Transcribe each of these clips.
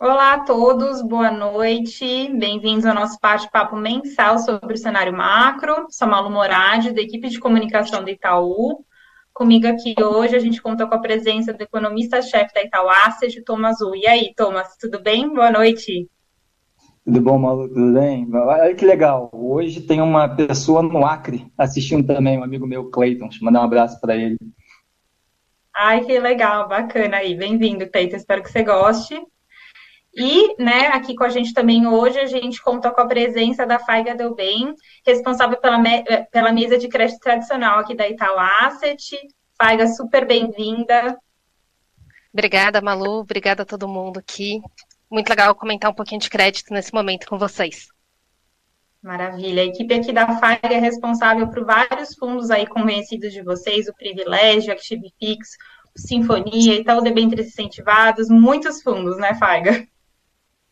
Olá a todos, boa noite, bem-vindos ao nosso bate-papo mensal sobre o cenário macro. Sou Malu Moradi, da equipe de comunicação do Itaú. Comigo aqui hoje a gente conta com a presença do economista-chefe da Itaú Asset, Thomas U. E aí, Thomas, tudo bem? Boa noite. Tudo bom, Malu? Tudo bem? Olha que legal. Hoje tem uma pessoa no Acre assistindo também, um amigo meu, Cleiton. Deixa eu mandar um abraço para ele. Ai, que legal, bacana aí. Bem-vindo, Cleiton. Espero que você goste. E, né, aqui com a gente também hoje, a gente conta com a presença da Faiga Del Bem, responsável pela, me pela mesa de crédito tradicional aqui da Itaú Asset. Faiga, super bem-vinda. Obrigada, Malu. Obrigada a todo mundo aqui muito legal comentar um pouquinho de crédito nesse momento com vocês. Maravilha. A equipe aqui da FAG é responsável por vários fundos aí conhecidos de vocês, o Privilégio, ActivePix, o Sinfonia, Itaú Debêntures Incentivados, muitos fundos, né, Faiga?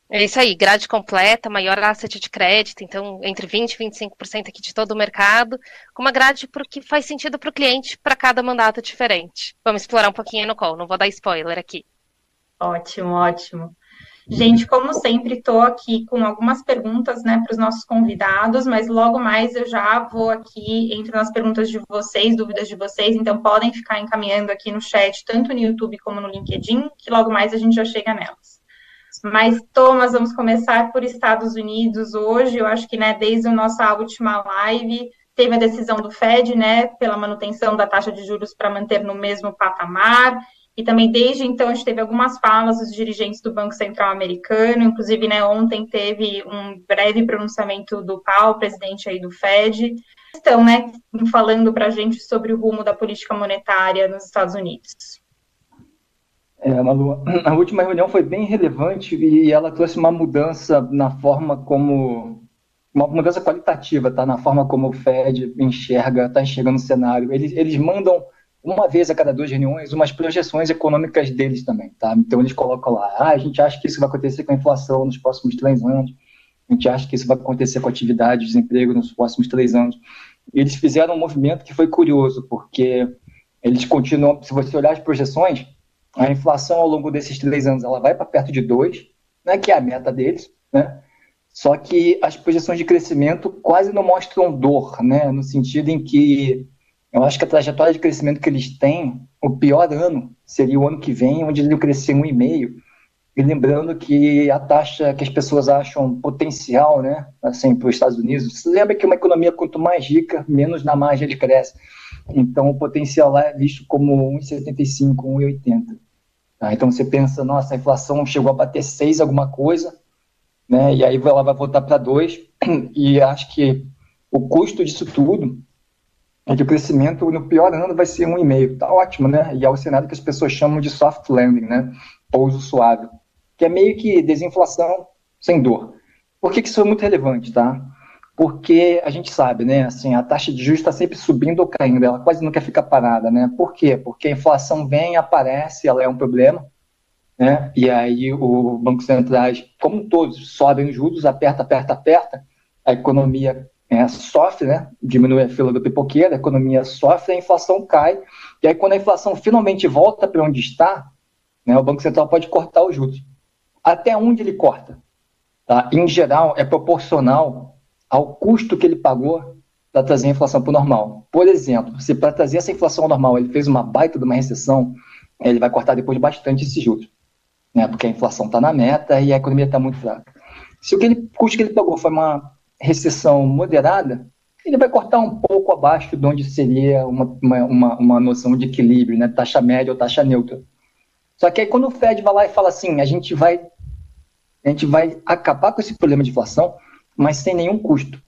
É isso aí, grade completa, maior asset de crédito, então entre 20% e 25% aqui de todo o mercado, com uma grade que faz sentido para o cliente para cada mandato diferente. Vamos explorar um pouquinho no call, não vou dar spoiler aqui. Ótimo, ótimo. Gente, como sempre, estou aqui com algumas perguntas né, para os nossos convidados, mas logo mais eu já vou aqui, entre nas perguntas de vocês, dúvidas de vocês, então podem ficar encaminhando aqui no chat, tanto no YouTube como no LinkedIn, que logo mais a gente já chega nelas. Mas, Thomas, vamos começar por Estados Unidos hoje. Eu acho que, né, desde a nossa última live, teve a decisão do Fed, né, pela manutenção da taxa de juros para manter no mesmo patamar. E também desde então a gente teve algumas falas dos dirigentes do Banco Central americano, inclusive né, ontem teve um breve pronunciamento do Powell, presidente aí do Fed, estão né, falando para a gente sobre o rumo da política monetária nos Estados Unidos. É, Malu, a última reunião foi bem relevante e ela trouxe uma mudança na forma como uma mudança qualitativa, tá? Na forma como o Fed enxerga, está enxergando o cenário. Eles, eles mandam uma vez a cada duas reuniões, umas projeções econômicas deles também, tá? Então eles colocam lá, ah, a gente acha que isso vai acontecer com a inflação nos próximos três anos, a gente acha que isso vai acontecer com a atividade, desemprego nos próximos três anos. Eles fizeram um movimento que foi curioso, porque eles continuam, se você olhar as projeções, a inflação ao longo desses três anos ela vai para perto de dois, né, que é a meta deles, né? Só que as projeções de crescimento quase não mostram dor, né, no sentido em que eu acho que a trajetória de crescimento que eles têm, o pior ano seria o ano que vem, onde eles crescer um e meio. E lembrando que a taxa que as pessoas acham potencial, né, assim, para os Estados Unidos, você lembra que uma economia quanto mais rica, menos na margem ele cresce. Então, o potencial lá é visto como 1,75, 1,80. Tá? Então, você pensa, nossa, a inflação chegou a bater 6 alguma coisa, né, e aí ela vai voltar para 2, e acho que o custo disso tudo é que o crescimento no pior ano vai ser 1,5. Tá ótimo, né? E é o cenário que as pessoas chamam de soft landing, né? Pouso suave, que é meio que desinflação sem dor. Por que, que isso é muito relevante, tá? Porque a gente sabe, né? Assim, a taxa de juros está sempre subindo ou caindo, ela quase nunca fica parada, né? Por quê? Porque a inflação vem, aparece, ela é um problema, né? E aí o Banco Centrais, como todos, sobem os juros, aperta, aperta, aperta, a economia é, sofre, né? diminui a fila do pipoqueiro, a economia sofre, a inflação cai, e aí quando a inflação finalmente volta para onde está, né, o Banco Central pode cortar os juros. Até onde ele corta? Tá? Em geral, é proporcional ao custo que ele pagou para trazer a inflação para o normal. Por exemplo, se para trazer essa inflação ao normal ele fez uma baita de uma recessão, ele vai cortar depois bastante esses juros, né? porque a inflação está na meta e a economia está muito fraca. Se o que ele, custo que ele pagou foi uma recessão moderada, ele vai cortar um pouco abaixo de onde seria uma, uma, uma noção de equilíbrio, né? taxa média ou taxa neutra. Só que aí quando o Fed vai lá e fala assim, a gente vai, a gente vai acabar com esse problema de inflação, mas sem nenhum custo.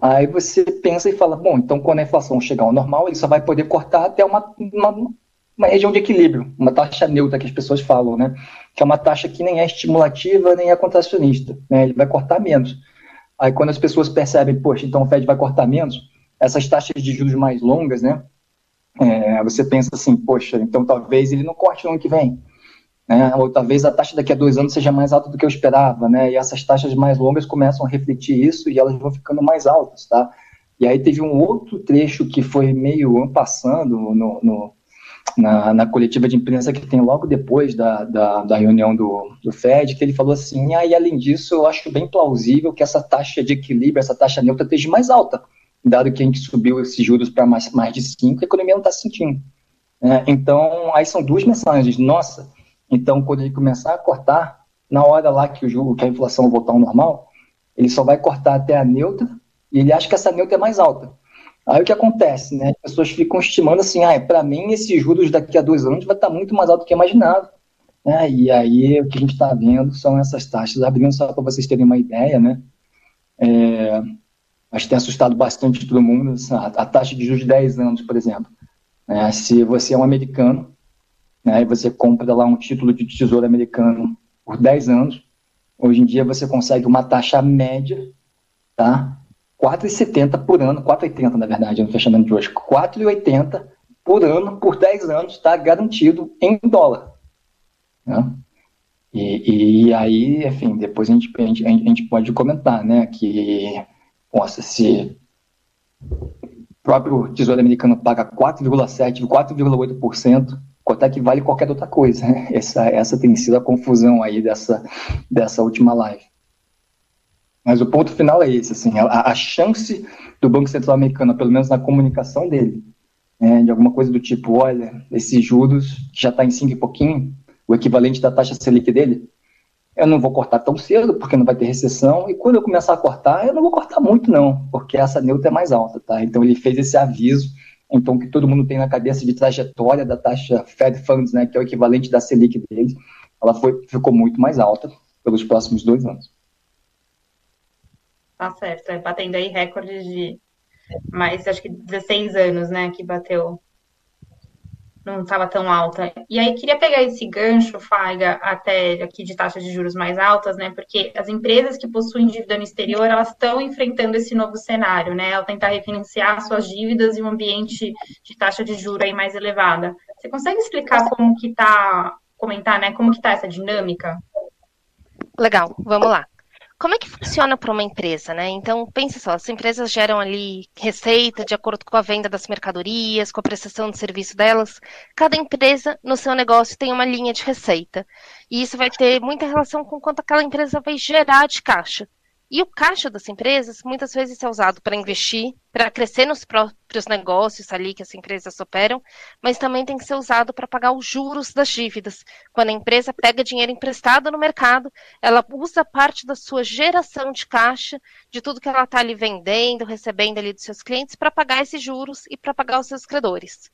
Aí você pensa e fala, bom, então quando a inflação chegar ao normal, ele só vai poder cortar até uma, uma, uma região de equilíbrio, uma taxa neutra que as pessoas falam, né? Que é uma taxa que nem é estimulativa nem é contracionista, né? Ele vai cortar menos. Aí quando as pessoas percebem, poxa, então o Fed vai cortar menos, essas taxas de juros mais longas, né? É, você pensa assim, poxa, então talvez ele não corte no ano que vem. Né? Ou talvez a taxa daqui a dois anos seja mais alta do que eu esperava, né? E essas taxas mais longas começam a refletir isso e elas vão ficando mais altas, tá? E aí teve um outro trecho que foi meio passando no, no, na, na, coletiva de imprensa que tem logo depois da, da, da reunião do, do, Fed, que ele falou assim, ah, e além disso, eu acho bem plausível que essa taxa de equilíbrio, essa taxa neutra esteja mais alta, dado que a gente subiu esses juros para mais, mais de 5, a economia não está sentindo. É, então, aí são duas mensagens. Nossa, então quando ele começar a cortar, na hora lá que, o juro, que a inflação voltar ao normal, ele só vai cortar até a neutra, e ele acha que essa neutra é mais alta. Aí o que acontece, né? As pessoas ficam estimando assim, ah, para mim esses juros daqui a dois anos vai estar muito mais alto do que imaginava. Né? E aí o que a gente está vendo são essas taxas abrindo só para vocês terem uma ideia, né? É, acho que tem assustado bastante todo mundo assim, a, a, taxa de juros de 10 anos, por exemplo. Né? Se você é um americano né, e você compra lá um título de tesouro americano por 10 anos, hoje em dia você consegue uma taxa média, tá? 4,70 por ano, 4,80 na verdade, no fechamento de hoje, 4,80 por ano, por 10 anos, está garantido em dólar. Né? E, e, aí, enfim, depois a gente, a gente, a gente pode comentar, né, que, nossa, se o próprio Tesouro Americano paga 4,7%, 4,8%, é que vale qualquer outra coisa? Essa, essa tem sido a confusão aí dessa, dessa última live. Mas o ponto final é esse, assim, a, a chance do Banco Central americano, pelo menos na comunicação dele, né, de alguma coisa do tipo, olha, esses juros que já está em 5 e pouquinho, o equivalente da taxa Selic dele, eu não vou cortar tão cedo, porque não vai ter recessão, e quando eu começar a cortar, eu não vou cortar muito não, porque essa neutra é mais alta, tá? Então ele fez esse aviso, então que todo mundo tem na cabeça de trajetória da taxa Fed Funds, né, que é o equivalente da Selic dele, ela foi, ficou muito mais alta pelos próximos dois anos. Tá certo, é batendo aí recordes de mais, acho que 16 anos, né, que bateu, não estava tão alta. E aí, queria pegar esse gancho, Faiga, até aqui de taxas de juros mais altas, né, porque as empresas que possuem dívida no exterior, elas estão enfrentando esse novo cenário, né, ao tentar refinanciar suas dívidas em um ambiente de taxa de juros aí mais elevada. Você consegue explicar como que tá, comentar, né, como que tá essa dinâmica? Legal, vamos lá. Como é que funciona para uma empresa, né? Então, pense só, as empresas geram ali receita de acordo com a venda das mercadorias, com a prestação de serviço delas. Cada empresa no seu negócio tem uma linha de receita. E isso vai ter muita relação com quanto aquela empresa vai gerar de caixa. E o caixa das empresas muitas vezes é usado para investir, para crescer nos próprios negócios ali que as empresas operam, mas também tem que ser usado para pagar os juros das dívidas. Quando a empresa pega dinheiro emprestado no mercado, ela usa parte da sua geração de caixa, de tudo que ela está ali vendendo, recebendo ali dos seus clientes, para pagar esses juros e para pagar os seus credores.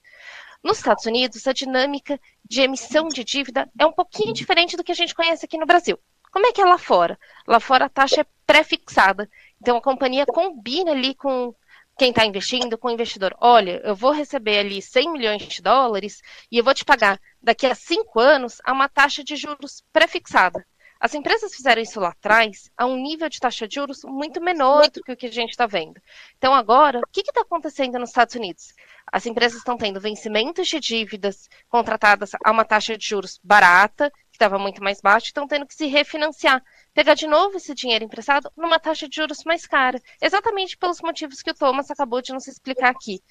Nos Estados Unidos, a dinâmica de emissão de dívida é um pouquinho diferente do que a gente conhece aqui no Brasil. Como é que é lá fora? Lá fora a taxa é pré-fixada. Então a companhia combina ali com quem está investindo, com o investidor. Olha, eu vou receber ali 100 milhões de dólares e eu vou te pagar daqui a cinco anos a uma taxa de juros pré-fixada. As empresas fizeram isso lá atrás a um nível de taxa de juros muito menor do que o que a gente está vendo. Então, agora, o que está acontecendo nos Estados Unidos? As empresas estão tendo vencimentos de dívidas contratadas a uma taxa de juros barata, que estava muito mais baixa, estão tendo que se refinanciar, pegar de novo esse dinheiro emprestado numa taxa de juros mais cara, exatamente pelos motivos que o Thomas acabou de nos explicar aqui.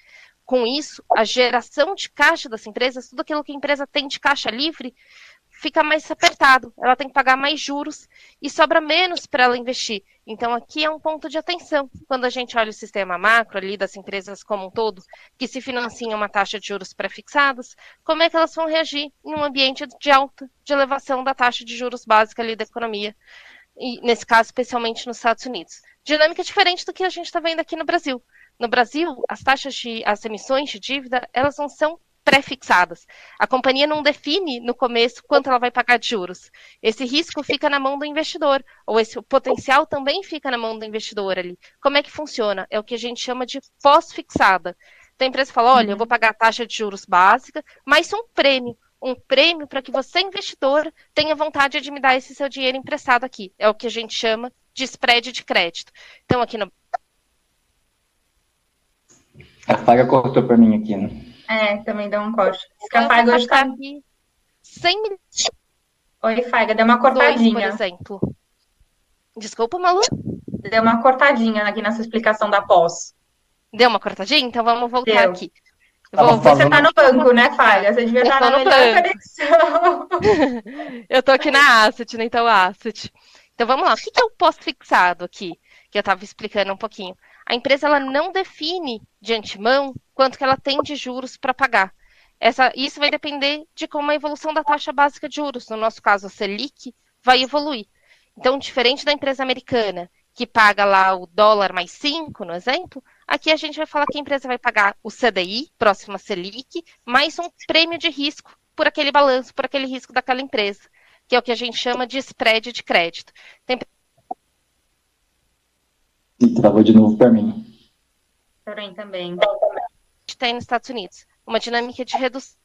Com isso, a geração de caixa das empresas, tudo aquilo que a empresa tem de caixa livre, fica mais apertado, ela tem que pagar mais juros e sobra menos para ela investir. Então, aqui é um ponto de atenção. Quando a gente olha o sistema macro ali das empresas como um todo, que se financiam uma taxa de juros pré-fixados, como é que elas vão reagir em um ambiente de alta, de elevação da taxa de juros básica ali da economia, e nesse caso, especialmente nos Estados Unidos. Dinâmica diferente do que a gente está vendo aqui no Brasil. No Brasil, as taxas de, as emissões de dívida, elas não são pré-fixadas. A companhia não define no começo quanto ela vai pagar de juros. Esse risco fica na mão do investidor, ou esse potencial também fica na mão do investidor ali. Como é que funciona? É o que a gente chama de pós-fixada. Então a empresa fala: olha, eu vou pagar a taxa de juros básica, mais um prêmio. Um prêmio para que você, investidor, tenha vontade de me dar esse seu dinheiro emprestado aqui. É o que a gente chama de spread de crédito. Então, aqui no. A Faga cortou para mim aqui, né? É, também deu um corte. Escafaiga hoje tá... Aqui 100 mil... Oi, Faiga, deu uma cortadinha. Dois, por exemplo. Desculpa, Malu? Deu uma cortadinha aqui nessa explicação da pós. Deu uma cortadinha? Então vamos voltar deu. aqui. Vou, você tá no banco, né, Falha? Você devia estar tá na melhor conexão. eu tô aqui na Asset, né? Então, Asset. Então, vamos lá. O que é o pós-fixado aqui? Que eu estava explicando um pouquinho. A empresa ela não define de antemão quanto que ela tem de juros para pagar. Essa, isso vai depender de como a evolução da taxa básica de juros, no nosso caso a Selic, vai evoluir. Então, diferente da empresa americana, que paga lá o dólar mais 5, no exemplo, aqui a gente vai falar que a empresa vai pagar o CDI, próxima Selic, mais um prêmio de risco por aquele balanço, por aquele risco daquela empresa, que é o que a gente chama de spread de crédito. Tem... Travou de novo para mim. Para mim também. Tem nos Estados Unidos uma dinâmica de redução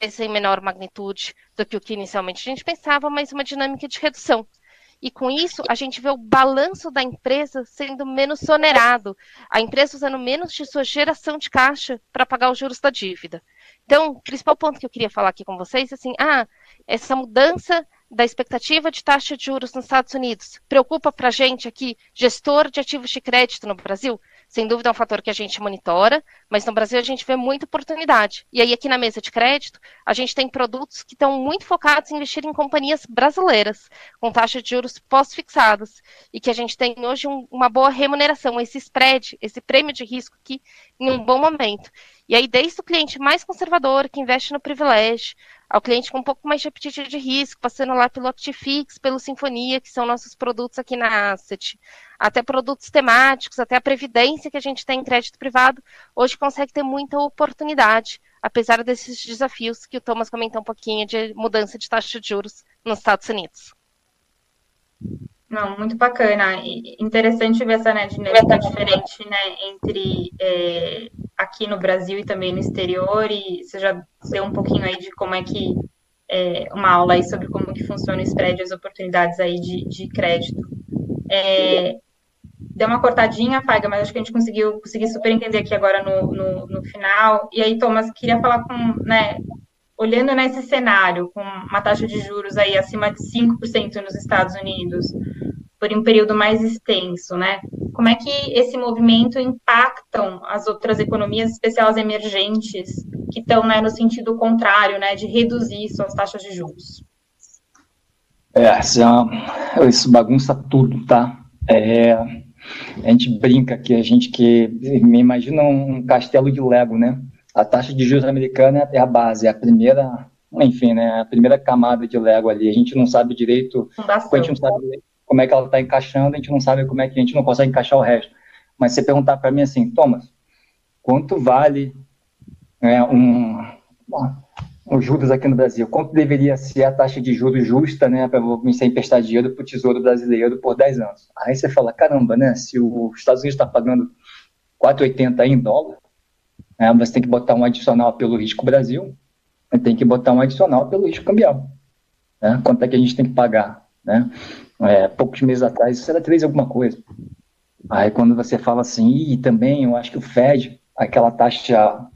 em menor magnitude do que o que inicialmente a gente pensava, mas uma dinâmica de redução. E com isso, a gente vê o balanço da empresa sendo menos onerado, a empresa usando menos de sua geração de caixa para pagar os juros da dívida. Então, o principal ponto que eu queria falar aqui com vocês é assim, ah, essa mudança da expectativa de taxa de juros nos Estados Unidos preocupa para a gente aqui, gestor de ativos de crédito no Brasil? sem dúvida é um fator que a gente monitora, mas no Brasil a gente vê muita oportunidade. E aí, aqui na mesa de crédito, a gente tem produtos que estão muito focados em investir em companhias brasileiras, com taxas de juros pós-fixadas, e que a gente tem hoje um, uma boa remuneração, esse spread, esse prêmio de risco aqui, em um bom momento. E aí, desde o cliente mais conservador, que investe no privilégio, ao cliente com um pouco mais de apetite de risco, passando lá pelo Optifix, pelo Sinfonia, que são nossos produtos aqui na Asset, até produtos temáticos, até a previdência que a gente tem em crédito privado, hoje consegue ter muita oportunidade, apesar desses desafios que o Thomas comentou um pouquinho de mudança de taxa de juros nos Estados Unidos. Não, muito bacana. interessante ver essa né, dinâmica diferente né, entre é, aqui no Brasil e também no exterior, e você já deu um pouquinho aí de como é que é, uma aula aí sobre como que funciona o spread e as oportunidades aí de, de crédito. É, deu uma cortadinha, Faiga, mas acho que a gente conseguiu conseguir super entender aqui agora no, no, no final. E aí, Thomas, queria falar com, né, olhando nesse cenário, com uma taxa de juros aí acima de 5% nos Estados Unidos, por um período mais extenso, né? Como é que esse movimento impactam as outras economias, especiais emergentes, que estão né, no sentido contrário, né, de reduzir suas taxas de juros? É, isso bagunça tudo, tá? É, a gente brinca que a gente que me imagina um castelo de Lego, né? A taxa de juros americana é a base, é a primeira, enfim, né, a primeira camada de Lego ali. A gente não sabe direito, a gente não sabe como é que ela está encaixando, a gente não sabe como é que a gente não consegue encaixar o resto. Mas você perguntar para mim assim, Thomas, quanto vale é, um, os juros aqui no Brasil? Quanto deveria ser a taxa de juros justa, né, para você emprestar dinheiro para o Tesouro Brasileiro por 10 anos? Aí você fala, caramba, né, se os Estados Unidos está pagando 4,80 em dólar, né? Você tem que botar um adicional pelo risco Brasil, tem que botar um adicional pelo risco cambial. Né? Quanto é que a gente tem que pagar? Né? É, poucos meses atrás, isso era 3 alguma coisa. Aí quando você fala assim, e também eu acho que o Fed, aquela taxa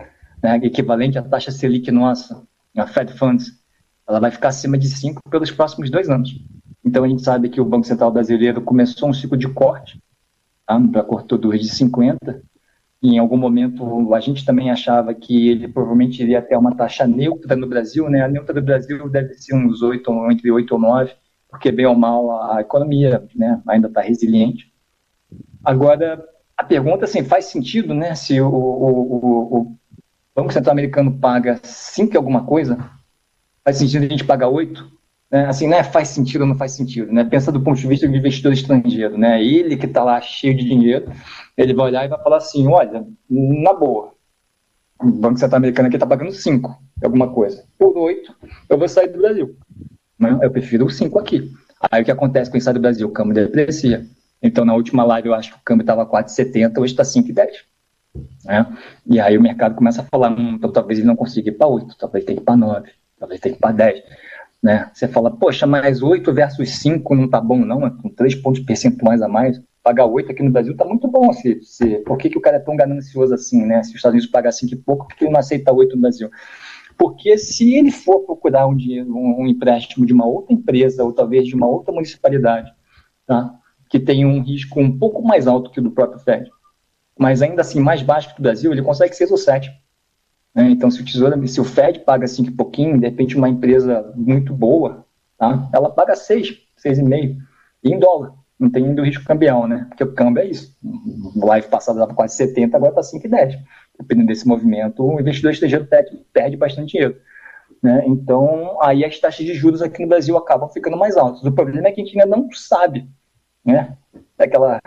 né, equivalente à taxa Selic nossa, a Fed Funds, ela vai ficar acima de 5 pelos próximos dois anos. Então a gente sabe que o Banco Central Brasileiro começou um ciclo de corte, tá? para cortadores de 50, em algum momento a gente também achava que ele provavelmente iria ter uma taxa neutra no Brasil, né? A neutra do Brasil deve ser uns 8, entre 8 ou 9, porque bem ou mal a economia né, ainda está resiliente. Agora, a pergunta assim, faz sentido, né? Se o, o, o Banco Central Americano paga 5 alguma coisa, faz sentido a gente pagar 8? Né? Assim, né? Faz sentido ou não faz sentido, né? Pensa do ponto de vista do investidor estrangeiro, né? Ele que está lá cheio de dinheiro, ele vai olhar e vai falar assim, olha, na boa, o Banco Central Americano aqui está pagando 5, alguma coisa. Por 8, eu vou sair do Brasil. Eu prefiro o 5 aqui. Aí o que acontece com o do Brasil? O câmbio deprecia. Então, na última live, eu acho que o câmbio estava 4,70, hoje está 5,10. Né? E aí o mercado começa a falar, hum, então talvez ele não consiga ir para 8, talvez tenha que ir para 9, talvez tenha que ir para 10. Né? Você fala, poxa, mas 8 versus 5 não está bom, não, é com 3 pontos percentuais a mais pagar 8 aqui no Brasil está muito bom. Se, se, por que, que o cara é tão ganancioso assim, né? Se os Estados Unidos pagar 5 e pouco, por que ele não aceita 8 no Brasil? Porque se ele for procurar um, dinheiro, um empréstimo de uma outra empresa, ou talvez de uma outra municipalidade, tá? que tem um risco um pouco mais alto que o do próprio Fed, mas ainda assim mais baixo que o Brasil, ele consegue 6 ou 7. Né? Então, se o Tesouro, se o Fed paga 5 e pouquinho, de repente uma empresa muito boa, tá? ela paga 6, 6,5, e em dólar. Não tem ainda o risco cambial, né? Porque o câmbio é isso. O live passado estava quase 70, agora está 5,10. Dependendo desse movimento, o investidor estrangeiro perde bastante dinheiro. Né? Então, aí as taxas de juros aqui no Brasil acabam ficando mais altas. O problema é que a gente ainda não sabe né? aquela,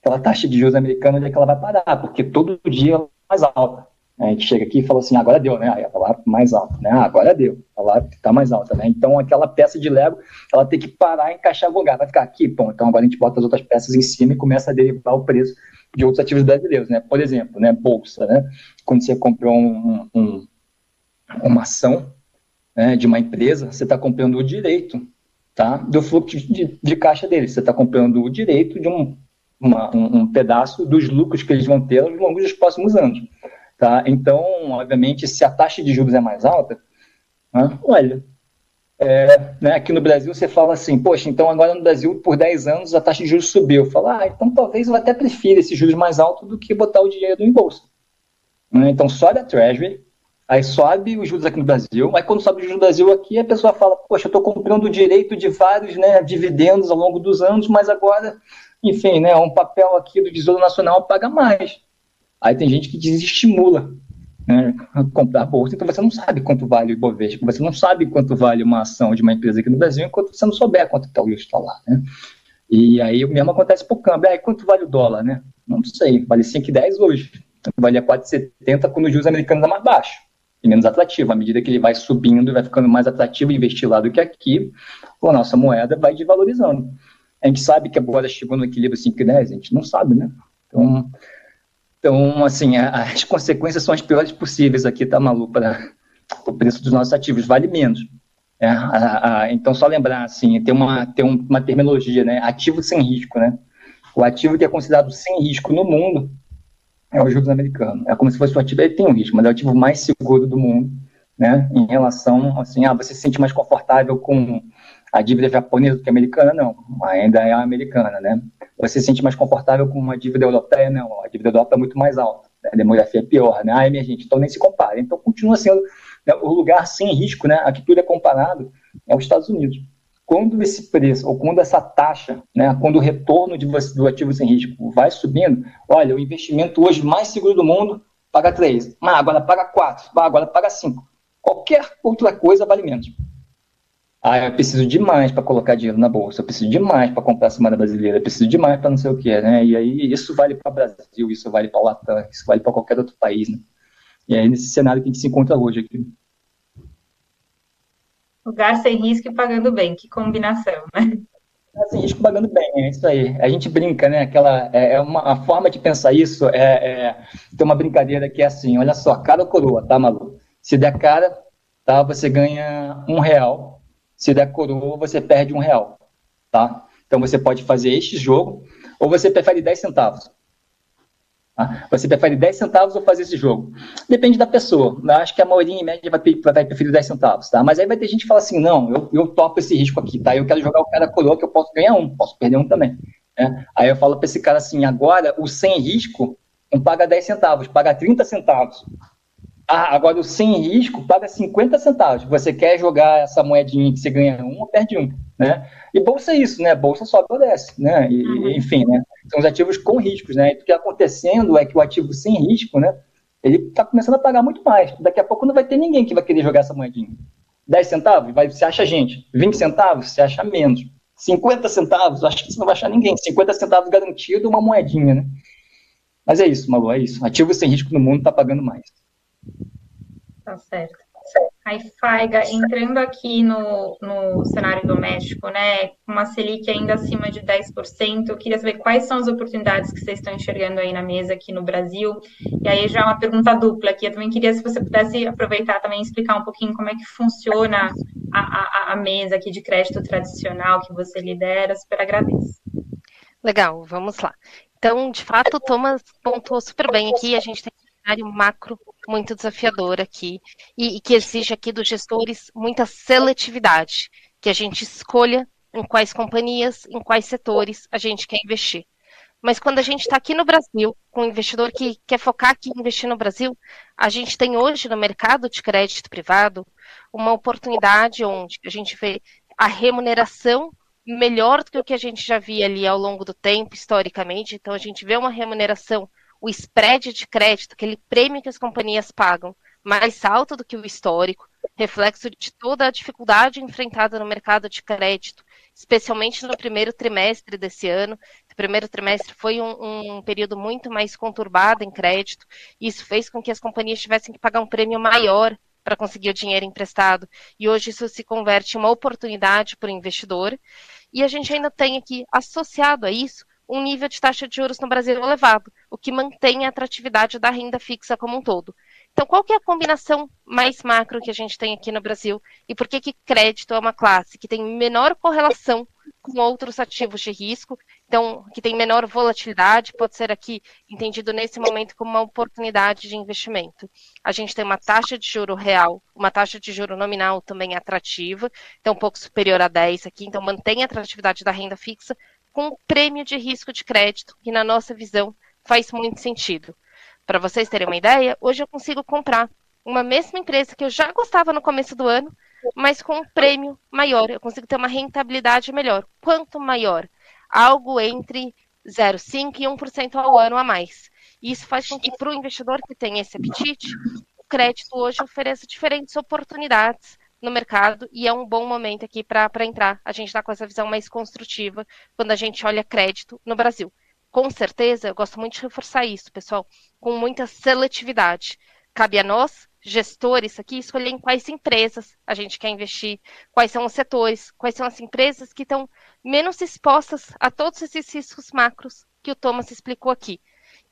aquela taxa de juros americana onde é que ela vai parar, porque todo dia ela é mais alta. A gente chega aqui e fala assim, agora deu, né? Aí ela lá mais alta, né? Ah, agora deu, ela está mais alta, né? Então aquela peça de Lego, ela tem que parar e encaixar no lugar, vai ficar aqui, bom, então agora a gente bota as outras peças em cima e começa a derivar o preço de outros ativos brasileiros, né? Por exemplo, né, bolsa, né? Quando você comprou um, um, uma ação né, de uma empresa, você está comprando o direito, tá? Do fluxo de, de caixa deles, você está comprando o direito de um, uma, um, um pedaço dos lucros que eles vão ter ao longo dos próximos anos. Tá? Então, obviamente, se a taxa de juros é mais alta, né, olha, é, né, aqui no Brasil você fala assim, poxa, então agora no Brasil por 10 anos a taxa de juros subiu. Fala, ah, então talvez eu até prefira esses juros mais altos do que botar o dinheiro no bolsa. Né, então sobe a Treasury, aí sobe os juros aqui no Brasil, aí quando sobe os juros no Brasil aqui, a pessoa fala, poxa, eu estou comprando o direito de vários né, dividendos ao longo dos anos, mas agora, enfim, né, um papel aqui do Tesouro Nacional paga mais. Aí tem gente que desestimula né, comprar bolsa, então você não sabe quanto vale o Ibovespa, você não sabe quanto vale uma ação de uma empresa aqui no Brasil enquanto você não souber quanto está o está lá, né? E aí o mesmo acontece para o câmbio. Aí quanto vale o dólar, né? Não sei, vale 5,10 hoje. Valia 4,70 quando os juros americanos é mais baixo e menos atrativo. À medida que ele vai subindo vai ficando mais atrativo investir lá do que aqui, a nossa moeda vai desvalorizando. A gente sabe que agora chegou no equilíbrio 5,10, a gente não sabe, né? Então, então, assim, as consequências são as piores possíveis aqui, tá, Malu, para o preço dos nossos ativos, vale menos. É, a, a, então, só lembrar, assim, tem uma, tem uma terminologia, né, ativo sem risco, né? O ativo que é considerado sem risco no mundo é o juros americano. É como se fosse o ativo, ele tem um risco, mas é o ativo mais seguro do mundo, né, em relação, assim, ah, você se sente mais confortável com a dívida japonesa do que a americana, não, ainda é a americana, né? Você se sente mais confortável com uma dívida europeia, não, a dívida europeia é muito mais alta, né? a demografia é pior, né? Ah, emergente, então nem se compara. Então continua sendo né, o lugar sem risco, né? Aqui tudo é comparado é os Estados Unidos. Quando esse preço, ou quando essa taxa, né, quando o retorno de, do ativo sem risco vai subindo, olha, o investimento hoje mais seguro do mundo paga 3, ah, agora paga 4, ah, agora paga 5. Qualquer outra coisa vale menos. Ah, eu preciso demais para colocar dinheiro na bolsa, eu preciso demais para comprar a semana brasileira, eu preciso demais para não sei o que, né? E aí isso vale para o Brasil, isso vale para o Latam, isso vale para qualquer outro país, né? E aí nesse cenário que a gente se encontra hoje aqui. Lugar sem risco e pagando bem, que combinação, né? Lugar sem risco pagando bem, é isso aí. A gente brinca, né? Aquela, é, é uma a forma de pensar isso é, é tem uma brincadeira que é assim, olha só, cara ou coroa, tá, Malu? Se der cara, tá, você ganha um real se der coroa, você perde um real, tá? Então você pode fazer este jogo, ou você prefere 10 centavos. Tá? Você prefere 10 centavos ou fazer esse jogo? Depende da pessoa. Eu acho que a maioria, em média, vai, vai preferir 10 centavos, tá? Mas aí vai ter gente que fala assim, não, eu, eu topo esse risco aqui, tá? Eu quero jogar o cara coroa que eu posso ganhar um, posso perder um também. Né? Aí eu falo para esse cara assim, agora o sem risco não paga 10 centavos, paga 30 centavos. Ah, agora o sem risco paga 50 centavos. Você quer jogar essa moedinha que você ganha um ou perde um, né? E bolsa é isso, né? Bolsa sobe ou desce, né? E, uhum. Enfim, né? São os ativos com riscos, né? E o que está acontecendo é que o ativo sem risco, né? Ele está começando a pagar muito mais. Daqui a pouco não vai ter ninguém que vai querer jogar essa moedinha. 10 centavos, vai, você acha gente. 20 centavos, você acha menos. 50 centavos, acho que você não vai achar ninguém. 50 centavos garantido, uma moedinha, né? Mas é isso, Malu, é isso. Ativo sem risco no mundo está pagando mais. Tá certo. Aí, Faiga, entrando aqui no, no cenário doméstico, né, uma Selic ainda acima de 10%, eu queria saber quais são as oportunidades que vocês estão enxergando aí na mesa aqui no Brasil. E aí já uma pergunta dupla aqui, eu também queria se você pudesse aproveitar também e explicar um pouquinho como é que funciona a, a, a mesa aqui de crédito tradicional que você lidera, super agradeço. Legal, vamos lá. Então, de fato, o Thomas pontuou super bem aqui, a gente tem cenário macro muito desafiador aqui e, e que exige aqui dos gestores muita seletividade, que a gente escolha em quais companhias, em quais setores a gente quer investir. Mas quando a gente está aqui no Brasil, com um investidor que quer focar aqui em investir no Brasil, a gente tem hoje no mercado de crédito privado uma oportunidade onde a gente vê a remuneração melhor do que o que a gente já via ali ao longo do tempo, historicamente. Então, a gente vê uma remuneração, o spread de crédito, aquele prêmio que as companhias pagam, mais alto do que o histórico, reflexo de toda a dificuldade enfrentada no mercado de crédito, especialmente no primeiro trimestre desse ano. O primeiro trimestre foi um, um período muito mais conturbado em crédito, e isso fez com que as companhias tivessem que pagar um prêmio maior para conseguir o dinheiro emprestado. E hoje isso se converte em uma oportunidade para o investidor. E a gente ainda tem aqui, associado a isso, um nível de taxa de juros no Brasil elevado, o que mantém a atratividade da renda fixa como um todo. Então, qual que é a combinação mais macro que a gente tem aqui no Brasil? E por que, que crédito é uma classe que tem menor correlação com outros ativos de risco, então, que tem menor volatilidade, pode ser aqui entendido nesse momento como uma oportunidade de investimento. A gente tem uma taxa de juro real, uma taxa de juro nominal também atrativa, então um pouco superior a 10 aqui, então mantém a atratividade da renda fixa, com um prêmio de risco de crédito, que na nossa visão faz muito sentido. Para vocês terem uma ideia, hoje eu consigo comprar uma mesma empresa que eu já gostava no começo do ano, mas com um prêmio maior. Eu consigo ter uma rentabilidade melhor. Quanto maior? Algo entre 0,5% e 1% ao ano a mais. Isso faz com que, para o investidor que tem esse apetite, o crédito hoje ofereça diferentes oportunidades no mercado e é um bom momento aqui para entrar. A gente está com essa visão mais construtiva quando a gente olha crédito no Brasil com certeza, eu gosto muito de reforçar isso, pessoal, com muita seletividade. Cabe a nós, gestores aqui, escolher em quais empresas a gente quer investir, quais são os setores, quais são as empresas que estão menos expostas a todos esses riscos macros que o Thomas explicou aqui.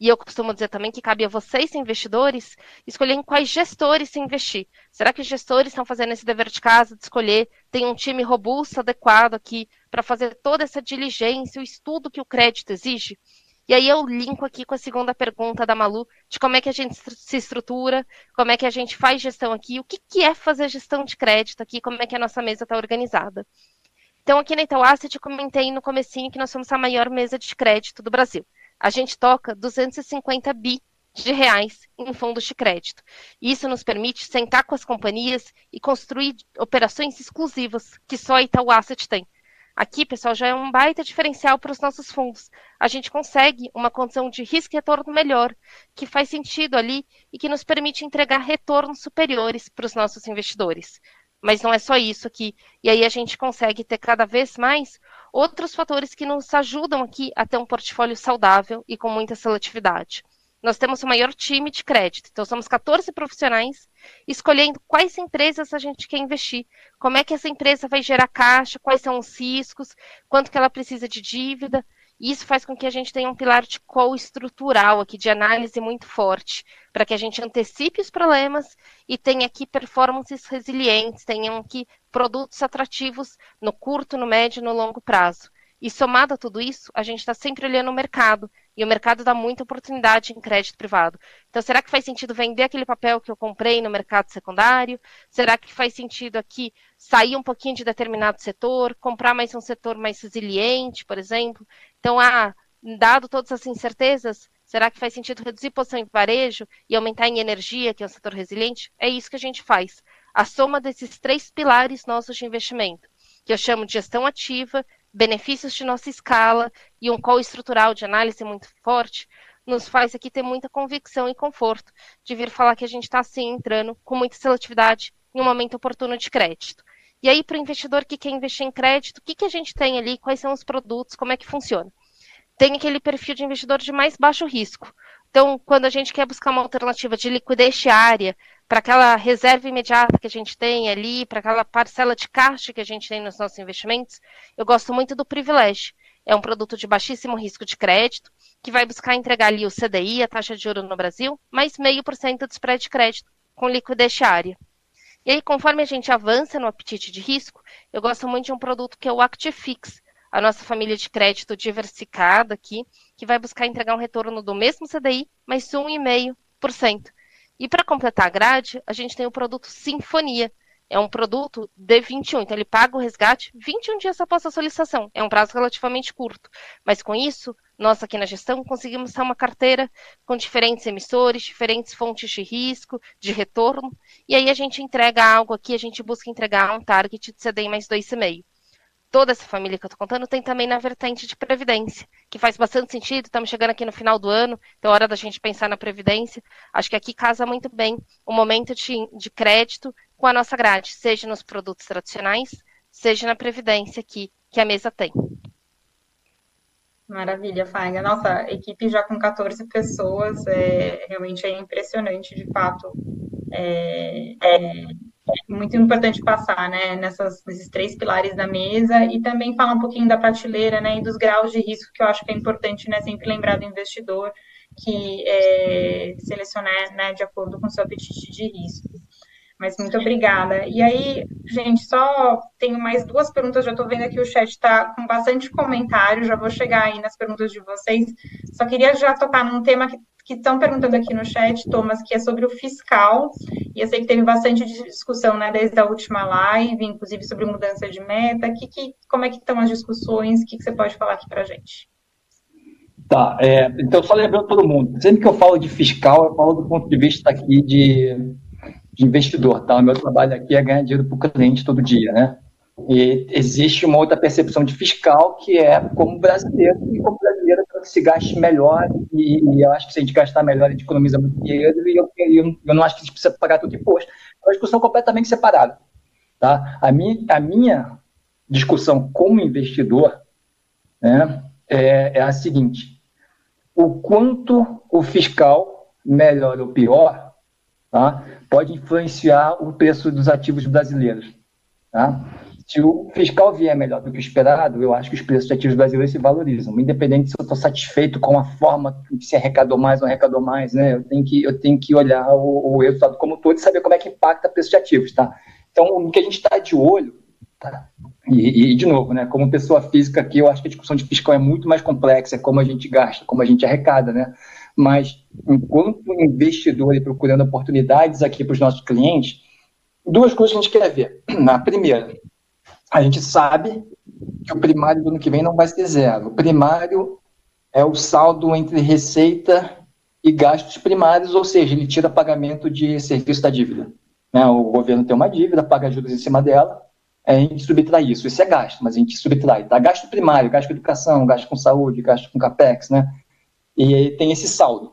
E eu costumo dizer também que cabe a vocês, investidores, escolher em quais gestores se investir. Será que os gestores estão fazendo esse dever de casa de escolher, tem um time robusto, adequado aqui, para fazer toda essa diligência, o estudo que o crédito exige? E aí eu linko aqui com a segunda pergunta da Malu, de como é que a gente se estrutura, como é que a gente faz gestão aqui, o que, que é fazer gestão de crédito aqui, como é que a nossa mesa está organizada. Então, aqui na Itaú Asset, comentei no comecinho que nós somos a maior mesa de crédito do Brasil a gente toca 250 bi de reais em fundos de crédito. Isso nos permite sentar com as companhias e construir operações exclusivas que só a Itaú Asset tem. Aqui, pessoal, já é um baita diferencial para os nossos fundos. A gente consegue uma condição de risco e retorno melhor, que faz sentido ali e que nos permite entregar retornos superiores para os nossos investidores. Mas não é só isso aqui. E aí a gente consegue ter cada vez mais outros fatores que nos ajudam aqui a ter um portfólio saudável e com muita seletividade. Nós temos o maior time de crédito, então somos 14 profissionais escolhendo quais empresas a gente quer investir, como é que essa empresa vai gerar caixa, quais são os riscos, quanto que ela precisa de dívida. Isso faz com que a gente tenha um pilar de call estrutural aqui, de análise muito forte, para que a gente antecipe os problemas e tenha aqui performances resilientes, tenham aqui produtos atrativos no curto, no médio e no longo prazo. E somado a tudo isso, a gente está sempre olhando o mercado. E o mercado dá muita oportunidade em crédito privado. Então, será que faz sentido vender aquele papel que eu comprei no mercado secundário? Será que faz sentido aqui sair um pouquinho de determinado setor, comprar mais um setor mais resiliente, por exemplo? Então, ah, dado todas essas incertezas, será que faz sentido reduzir posição em varejo e aumentar em energia, que é um setor resiliente? É isso que a gente faz. A soma desses três pilares nossos de investimento, que eu chamo de gestão ativa, benefícios de nossa escala e um call estrutural de análise muito forte, nos faz aqui ter muita convicção e conforto de vir falar que a gente está assim entrando com muita seletividade em um momento oportuno de crédito. E aí, para o investidor que quer investir em crédito, o que, que a gente tem ali, quais são os produtos, como é que funciona? Tem aquele perfil de investidor de mais baixo risco. Então, quando a gente quer buscar uma alternativa de liquidez diária, para aquela reserva imediata que a gente tem ali, para aquela parcela de caixa que a gente tem nos nossos investimentos, eu gosto muito do privilégio. É um produto de baixíssimo risco de crédito, que vai buscar entregar ali o CDI, a taxa de juros no Brasil, mais meio por cento de spread de crédito, com liquidez diária. E aí, conforme a gente avança no apetite de risco, eu gosto muito de um produto que é o ActiveFix, a nossa família de crédito diversificada aqui, que vai buscar entregar um retorno do mesmo CDI, mais 1,5%. E para completar a grade, a gente tem o produto Sinfonia. é um produto de 21, então ele paga o resgate 21 dias após a solicitação. É um prazo relativamente curto, mas com isso, nós aqui na gestão conseguimos ter uma carteira com diferentes emissores, diferentes fontes de risco, de retorno, e aí a gente entrega algo aqui, a gente busca entregar um target de CDI mais 2,5 toda essa família que eu estou contando tem também na vertente de previdência, que faz bastante sentido. Estamos chegando aqui no final do ano, então é hora da gente pensar na previdência. Acho que aqui casa muito bem o momento de, de crédito com a nossa grade, seja nos produtos tradicionais, seja na previdência aqui que a mesa tem. Maravilha, Fagner. Nossa, equipe já com 14 pessoas, é, realmente é impressionante, de fato. É, é, muito importante passar, né, nessas, nesses três pilares da mesa e também falar um pouquinho da prateleira, né, e dos graus de risco que eu acho que é importante, né, sempre lembrar do investidor que é, selecionar, né, de acordo com o seu apetite de risco. Mas muito obrigada. E aí, gente, só tenho mais duas perguntas. Já estou vendo aqui o chat está com bastante comentário. Já vou chegar aí nas perguntas de vocês. Só queria já tocar num tema que estão perguntando aqui no chat, Thomas, que é sobre o fiscal, e eu sei que teve bastante discussão, né, desde a última live, inclusive sobre mudança de meta, que, que, como é que estão as discussões, o que, que você pode falar aqui para a gente? Tá, é, então só lembrando todo mundo, sempre que eu falo de fiscal, eu falo do ponto de vista aqui de, de investidor, tá? O meu trabalho aqui é ganhar dinheiro para o cliente todo dia, né? E existe uma outra percepção de fiscal que é como brasileiro e como brasileiro para que se gaste melhor e, e, eu acho que se a gente gastar melhor a gente economiza muito dinheiro e eu, eu, eu não acho que a gente precisa pagar tudo imposto. É uma discussão completamente separada. Tá? A, minha, a minha discussão como investidor né, é, é a seguinte, o quanto o fiscal, melhor ou pior, tá, pode influenciar o preço dos ativos brasileiros. Tá? Se o fiscal vier melhor do que o esperado, eu acho que os preços de ativos brasileiros se valorizam, independente se eu estou satisfeito com a forma se arrecadou mais ou arrecadou mais, né? Eu tenho que, eu tenho que olhar o, o resultado como um todo e saber como é que impacta o preço de ativos, tá? Então, o que a gente está de olho, tá? E, e, de novo, né? Como pessoa física aqui, eu acho que a discussão de fiscal é muito mais complexa, é como a gente gasta, como a gente arrecada, né? Mas, enquanto investidor e procurando oportunidades aqui para os nossos clientes, duas coisas que a gente quer ver. A primeira, a gente sabe que o primário do ano que vem não vai ser zero. O primário é o saldo entre receita e gastos primários, ou seja, ele tira pagamento de serviço da dívida. Né? O governo tem uma dívida, paga juros em cima dela, a gente subtrai isso. Isso é gasto, mas a gente subtrai. Tá? Gasto primário, gasto com educação, gasto com saúde, gasto com capex, né? E tem esse saldo,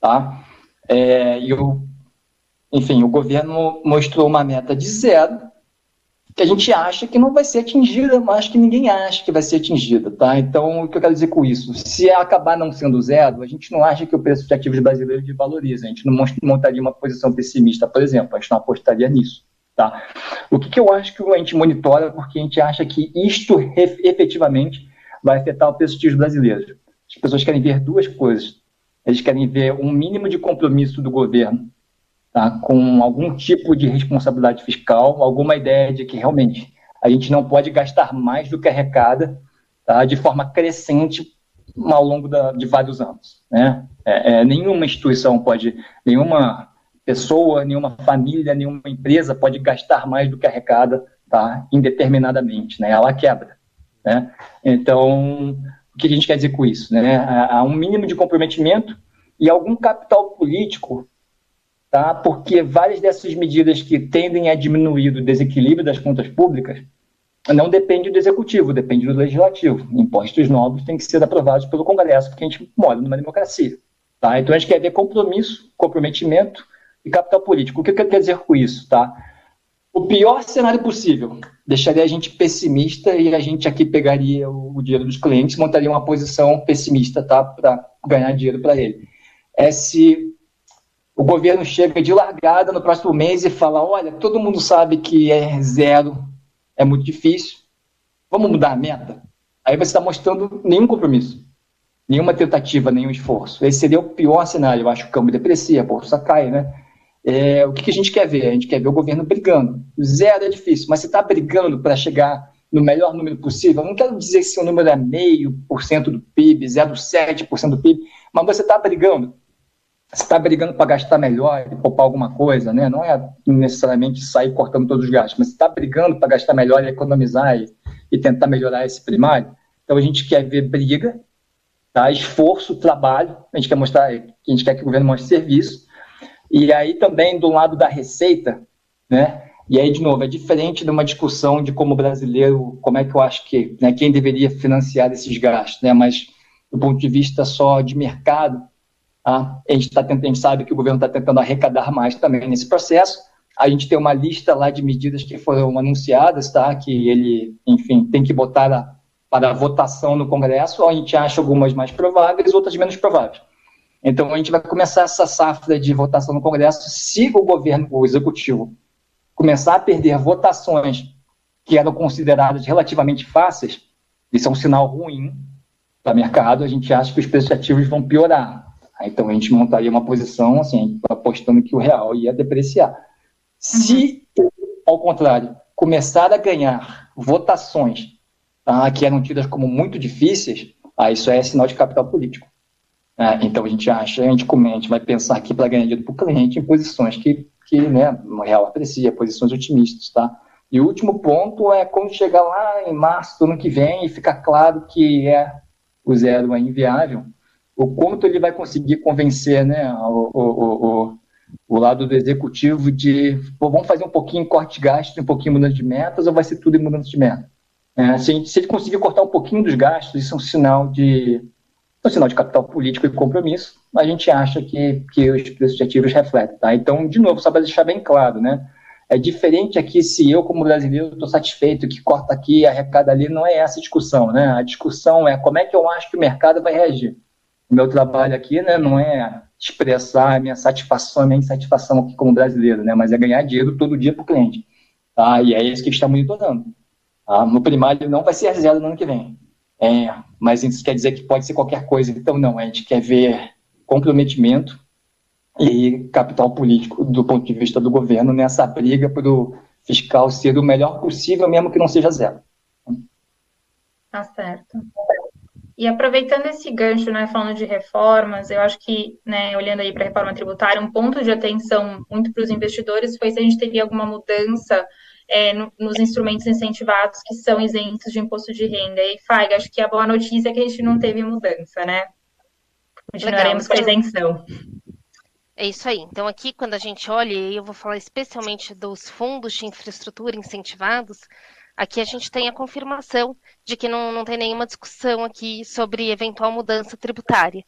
tá? É, e o, enfim, o governo mostrou uma meta de zero, que a gente acha que não vai ser atingida, mas que ninguém acha que vai ser atingida, tá? Então, o que eu quero dizer com isso? Se acabar não sendo zero, a gente não acha que o preço de ativos brasileiros desvaloriza, a gente não montaria uma posição pessimista, por exemplo, a gente não apostaria nisso, tá? O que, que eu acho que a gente monitora, porque a gente acha que isto efetivamente vai afetar o preço de brasileiros. As pessoas querem ver duas coisas. Eles querem ver um mínimo de compromisso do governo tá? com algum tipo de responsabilidade fiscal, alguma ideia de que realmente a gente não pode gastar mais do que arrecada tá? de forma crescente ao longo da, de vários anos. Né? É, é, nenhuma instituição pode, nenhuma pessoa, nenhuma família, nenhuma empresa pode gastar mais do que arrecada tá? indeterminadamente. Né? Ela quebra. Né? Então, que a gente quer dizer com isso? Né? Há um mínimo de comprometimento e algum capital político tá? porque várias dessas medidas que tendem a diminuir o desequilíbrio das contas públicas não depende do executivo, depende do legislativo. Impostos novos têm que ser aprovados pelo Congresso, porque a gente mora numa democracia. Tá? Então a gente quer ver compromisso, comprometimento e capital político. O que eu quero dizer com isso? Tá? O pior cenário possível deixaria a gente pessimista e a gente aqui pegaria o, dinheiro dos clientes, montaria uma posição pessimista tá? para ganhar dinheiro para ele. É se o governo chega de largada no próximo mês e fala: olha, todo mundo sabe que é zero, é muito difícil, vamos mudar a meta. Aí você está mostrando nenhum compromisso, nenhuma tentativa, nenhum esforço. Esse seria o pior cenário. Eu acho que o câmbio deprecia, a bolsa cai, né? É, o que, que, a gente quer ver? A gente quer ver o governo brigando. Zero é difícil, mas você está brigando para chegar no melhor número possível. Não quero dizer se o número é meio por cento do PIB, 0,7% do PIB, mas você está brigando você está brigando para gastar melhor e poupar alguma coisa, né? Não é necessariamente sair cortando todos os gastos, mas você está brigando para gastar melhor e economizar e, e, tentar melhorar esse primário. Então a gente quer ver briga, tá? esforço, trabalho, a gente quer mostrar, a gente quer que o governo mostre serviço. E aí também do lado da receita, né? E aí, de novo, é diferente de uma discussão de como brasileiro, como é que eu acho que, né, quem deveria financiar esses gastos, né? Mas do ponto de vista só de mercado, Tá? A, gente tá tentando, a gente sabe que o governo está tentando arrecadar mais também nesse processo. A gente tem uma lista lá de medidas que foram anunciadas, tá? que ele, enfim, tem que botar a, para votação no Congresso. A gente acha algumas mais prováveis, outras menos prováveis. Então, a gente vai começar essa safra de votação no Congresso se o governo, o executivo, começar a perder votações que eram consideradas relativamente fáceis, isso é um sinal ruim para o mercado, a gente acha que os preços ativos vão piorar. Então a gente montaria uma posição assim, apostando que o real ia depreciar. Se, ao contrário, começar a ganhar votações tá, que eram tidas como muito difíceis, aí isso é sinal de capital político. É, então a gente acha, a gente, a gente vai pensar aqui para ganhar dinheiro para o cliente em posições que, que né, o real aprecia, posições otimistas, tá? E o último ponto é quando chegar lá em março do ano que vem e ficar claro que é o zero é inviável, o quanto ele vai conseguir convencer né, o, o, o, o lado do executivo de pô, vamos fazer um pouquinho corte de gastos, um pouquinho mudança de metas, ou vai ser tudo em mudança de meta? É, se, se, ele conseguir cortar um pouquinho dos gastos, isso é um sinal de um sinal de capital político e compromisso, a gente acha que, que os preços de ativos refletem. Tá? Então, de novo, só para deixar bem claro, né? É diferente aqui se eu, como brasileiro, estou satisfeito que corta aqui, arrecada ali, não é essa a discussão, né? A discussão é como é que eu acho que o mercado vai reagir o meu trabalho aqui, né, não é expressar a minha satisfação, a minha insatisfação aqui como brasileiro, né, mas é ganhar dinheiro todo dia para o cliente, tá? E é isso que está monitorando. Tá? No primário não vai ser zero no ano que vem, é, mas isso quer dizer que pode ser qualquer coisa. Então não, a gente quer ver comprometimento e capital político do ponto de vista do governo nessa briga para o fiscal ser o melhor possível, mesmo que não seja zero. Tá certo. E aproveitando esse gancho, né, falando de reformas, eu acho que, né, olhando aí para a reforma tributária, um ponto de atenção muito para os investidores foi se a gente teria alguma mudança é, no, nos instrumentos incentivados que são isentos de imposto de renda. E, Fag, acho que a boa notícia é que a gente não teve mudança, né? Continuaremos com a isenção. É isso aí. Então, aqui, quando a gente olha, e eu vou falar especialmente dos fundos de infraestrutura incentivados, Aqui a gente tem a confirmação de que não, não tem nenhuma discussão aqui sobre eventual mudança tributária.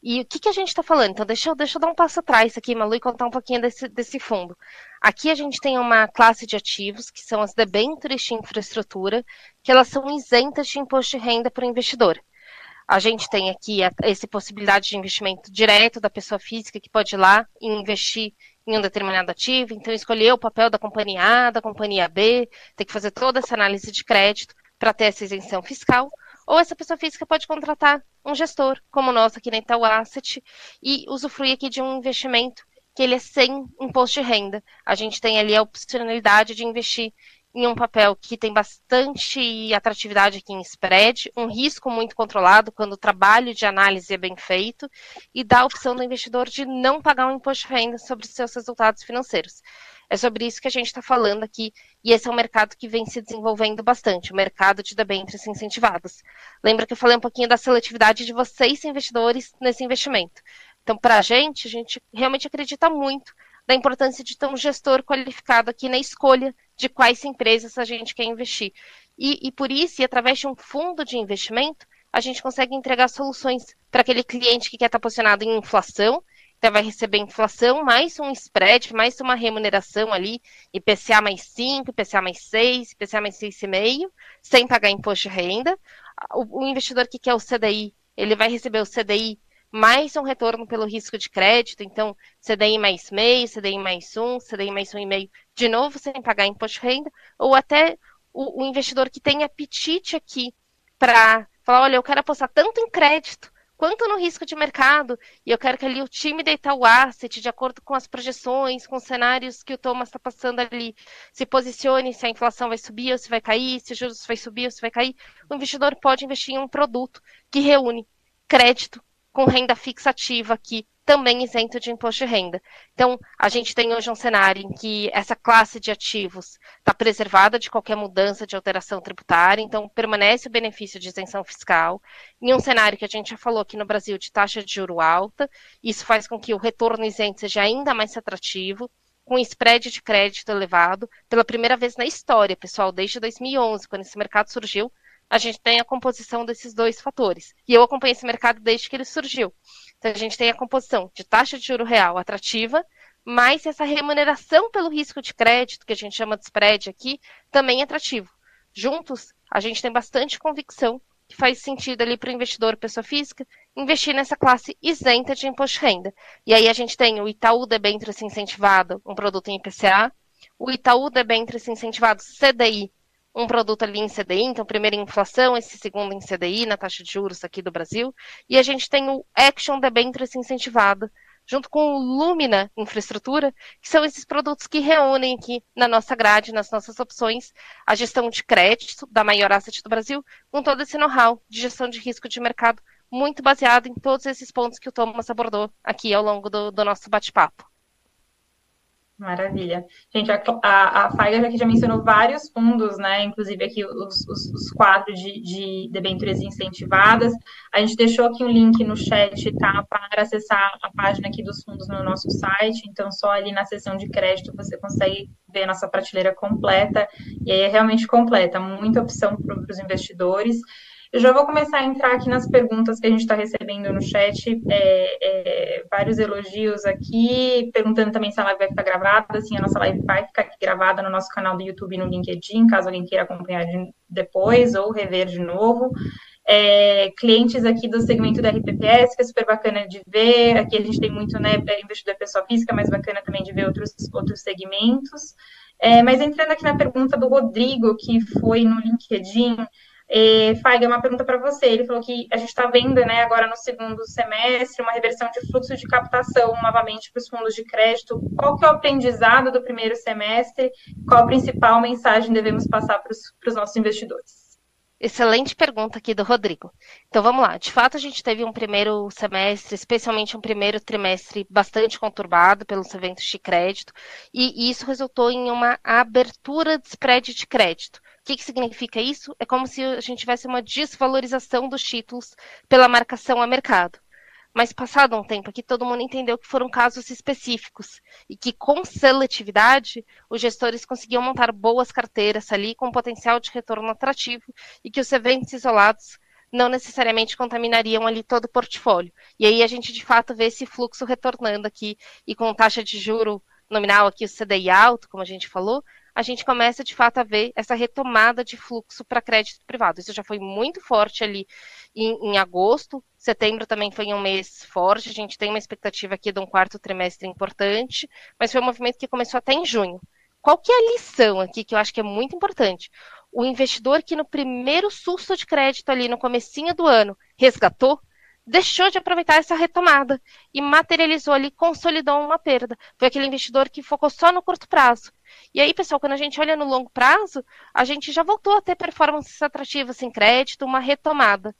E o que, que a gente está falando? Então, deixa eu, deixa eu dar um passo atrás aqui, Malu, e contar um pouquinho desse, desse fundo. Aqui a gente tem uma classe de ativos, que são as debêntures de infraestrutura, que elas são isentas de imposto de renda para o investidor. A gente tem aqui essa possibilidade de investimento direto da pessoa física, que pode ir lá e investir em um determinado ativo, então escolher o papel da companhia A, da companhia B, tem que fazer toda essa análise de crédito para ter essa isenção fiscal, ou essa pessoa física pode contratar um gestor, como o nosso aqui na Itaú Asset, e usufruir aqui de um investimento que ele é sem imposto de renda. A gente tem ali a opcionalidade de investir em um papel que tem bastante atratividade aqui em spread, um risco muito controlado quando o trabalho de análise é bem feito e dá a opção do investidor de não pagar um imposto de renda sobre seus resultados financeiros. É sobre isso que a gente está falando aqui, e esse é um mercado que vem se desenvolvendo bastante, o mercado de debêntures incentivados. Lembra que eu falei um pouquinho da seletividade de vocês, investidores, nesse investimento. Então, para a gente, a gente realmente acredita muito da importância de ter um gestor qualificado aqui na escolha de quais empresas a gente quer investir. E, e por isso, e através de um fundo de investimento, a gente consegue entregar soluções para aquele cliente que quer estar posicionado em inflação, então vai receber inflação, mais um spread, mais uma remuneração ali, IPCA mais 5, IPCA mais 6, IPCA mais 6,5, sem pagar imposto de renda. O, o investidor que quer o CDI, ele vai receber o CDI mais um retorno pelo risco de crédito, então CDI mais meio, CDI mais um, CDI mais um e meio, de novo sem pagar imposto de renda, ou até o, o investidor que tem apetite aqui para falar, olha, eu quero apostar tanto em crédito quanto no risco de mercado, e eu quero que ali o time da Itaú Asset, de acordo com as projeções, com os cenários que o Thomas está passando ali, se posicione se a inflação vai subir ou se vai cair, se os juros vai subir ou se vai cair, o investidor pode investir em um produto que reúne crédito, com renda fixa ativa aqui também isento de imposto de renda. Então, a gente tem hoje um cenário em que essa classe de ativos está preservada de qualquer mudança de alteração tributária, então permanece o benefício de isenção fiscal. Em um cenário que a gente já falou aqui no Brasil de taxa de juro alta, isso faz com que o retorno isento seja ainda mais atrativo com spread de crédito elevado, pela primeira vez na história, pessoal, desde 2011, quando esse mercado surgiu, a gente tem a composição desses dois fatores. E eu acompanhei esse mercado desde que ele surgiu. Então, a gente tem a composição de taxa de juro real atrativa, mas essa remuneração pelo risco de crédito, que a gente chama de spread aqui, também é atrativo. Juntos, a gente tem bastante convicção que faz sentido ali para o investidor pessoa física investir nessa classe isenta de imposto de renda. E aí a gente tem o Itaú Debêntures incentivado, um produto em IPCA, o Itaú Debêntures incentivado CDI, um produto ali em CDI, então primeiro em inflação, esse segundo em CDI, na taxa de juros aqui do Brasil, e a gente tem o Action Debentures incentivado, junto com o Lumina Infraestrutura, que são esses produtos que reúnem aqui na nossa grade, nas nossas opções, a gestão de crédito da maior asset do Brasil, com todo esse know-how de gestão de risco de mercado, muito baseado em todos esses pontos que o Thomas abordou aqui ao longo do, do nosso bate-papo. Maravilha. Gente, a, a, a Faiga já mencionou vários fundos, né? Inclusive aqui os, os, os quatro de, de debêntures incentivadas. A gente deixou aqui um link no chat, tá? Para acessar a página aqui dos fundos no nosso site. Então, só ali na seção de crédito você consegue ver a nossa prateleira completa. E aí é realmente completa, muita opção para os investidores. Eu já vou começar a entrar aqui nas perguntas que a gente está recebendo no chat, é, é, vários elogios aqui, perguntando também se a live vai ficar gravada, sim, a nossa live vai ficar aqui gravada no nosso canal do YouTube e no LinkedIn, caso alguém queira acompanhar de, depois ou rever de novo. É, clientes aqui do segmento da RPPS, que é super bacana de ver, aqui a gente tem muito, né, é, investidor pessoa física, mas bacana também de ver outros, outros segmentos. É, mas entrando aqui na pergunta do Rodrigo, que foi no LinkedIn, é, Faiga, uma pergunta para você. Ele falou que a gente está vendo, né, agora no segundo semestre, uma reversão de fluxo de captação novamente para os fundos de crédito. Qual que é o aprendizado do primeiro semestre? Qual a principal mensagem devemos passar para os nossos investidores? Excelente pergunta aqui do Rodrigo. Então vamos lá. De fato, a gente teve um primeiro semestre, especialmente um primeiro trimestre bastante conturbado pelos eventos de crédito, e isso resultou em uma abertura de spread de crédito que, que significa isso? É como se a gente tivesse uma desvalorização dos títulos pela marcação a mercado. Mas passado um tempo aqui, todo mundo entendeu que foram casos específicos e que com seletividade os gestores conseguiam montar boas carteiras ali com potencial de retorno atrativo e que os eventos isolados não necessariamente contaminariam ali todo o portfólio. E aí a gente de fato vê esse fluxo retornando aqui e com taxa de juro nominal aqui o CDI alto, como a gente falou, a gente começa de fato a ver essa retomada de fluxo para crédito privado. Isso já foi muito forte ali em, em, agosto, setembro também foi um mês forte, a gente tem uma expectativa aqui de um quarto trimestre importante, mas foi um movimento que começou até em junho. Qual que é a lição aqui que eu acho que é muito importante? O investidor que no primeiro susto de crédito ali no comecinho do ano resgatou, deixou de aproveitar essa retomada e materializou ali, consolidou uma perda. Foi aquele investidor que focou só no curto prazo. E aí, pessoal, quando a gente olha no longo prazo, a gente já voltou a ter performances atrativas em crédito, uma retomada.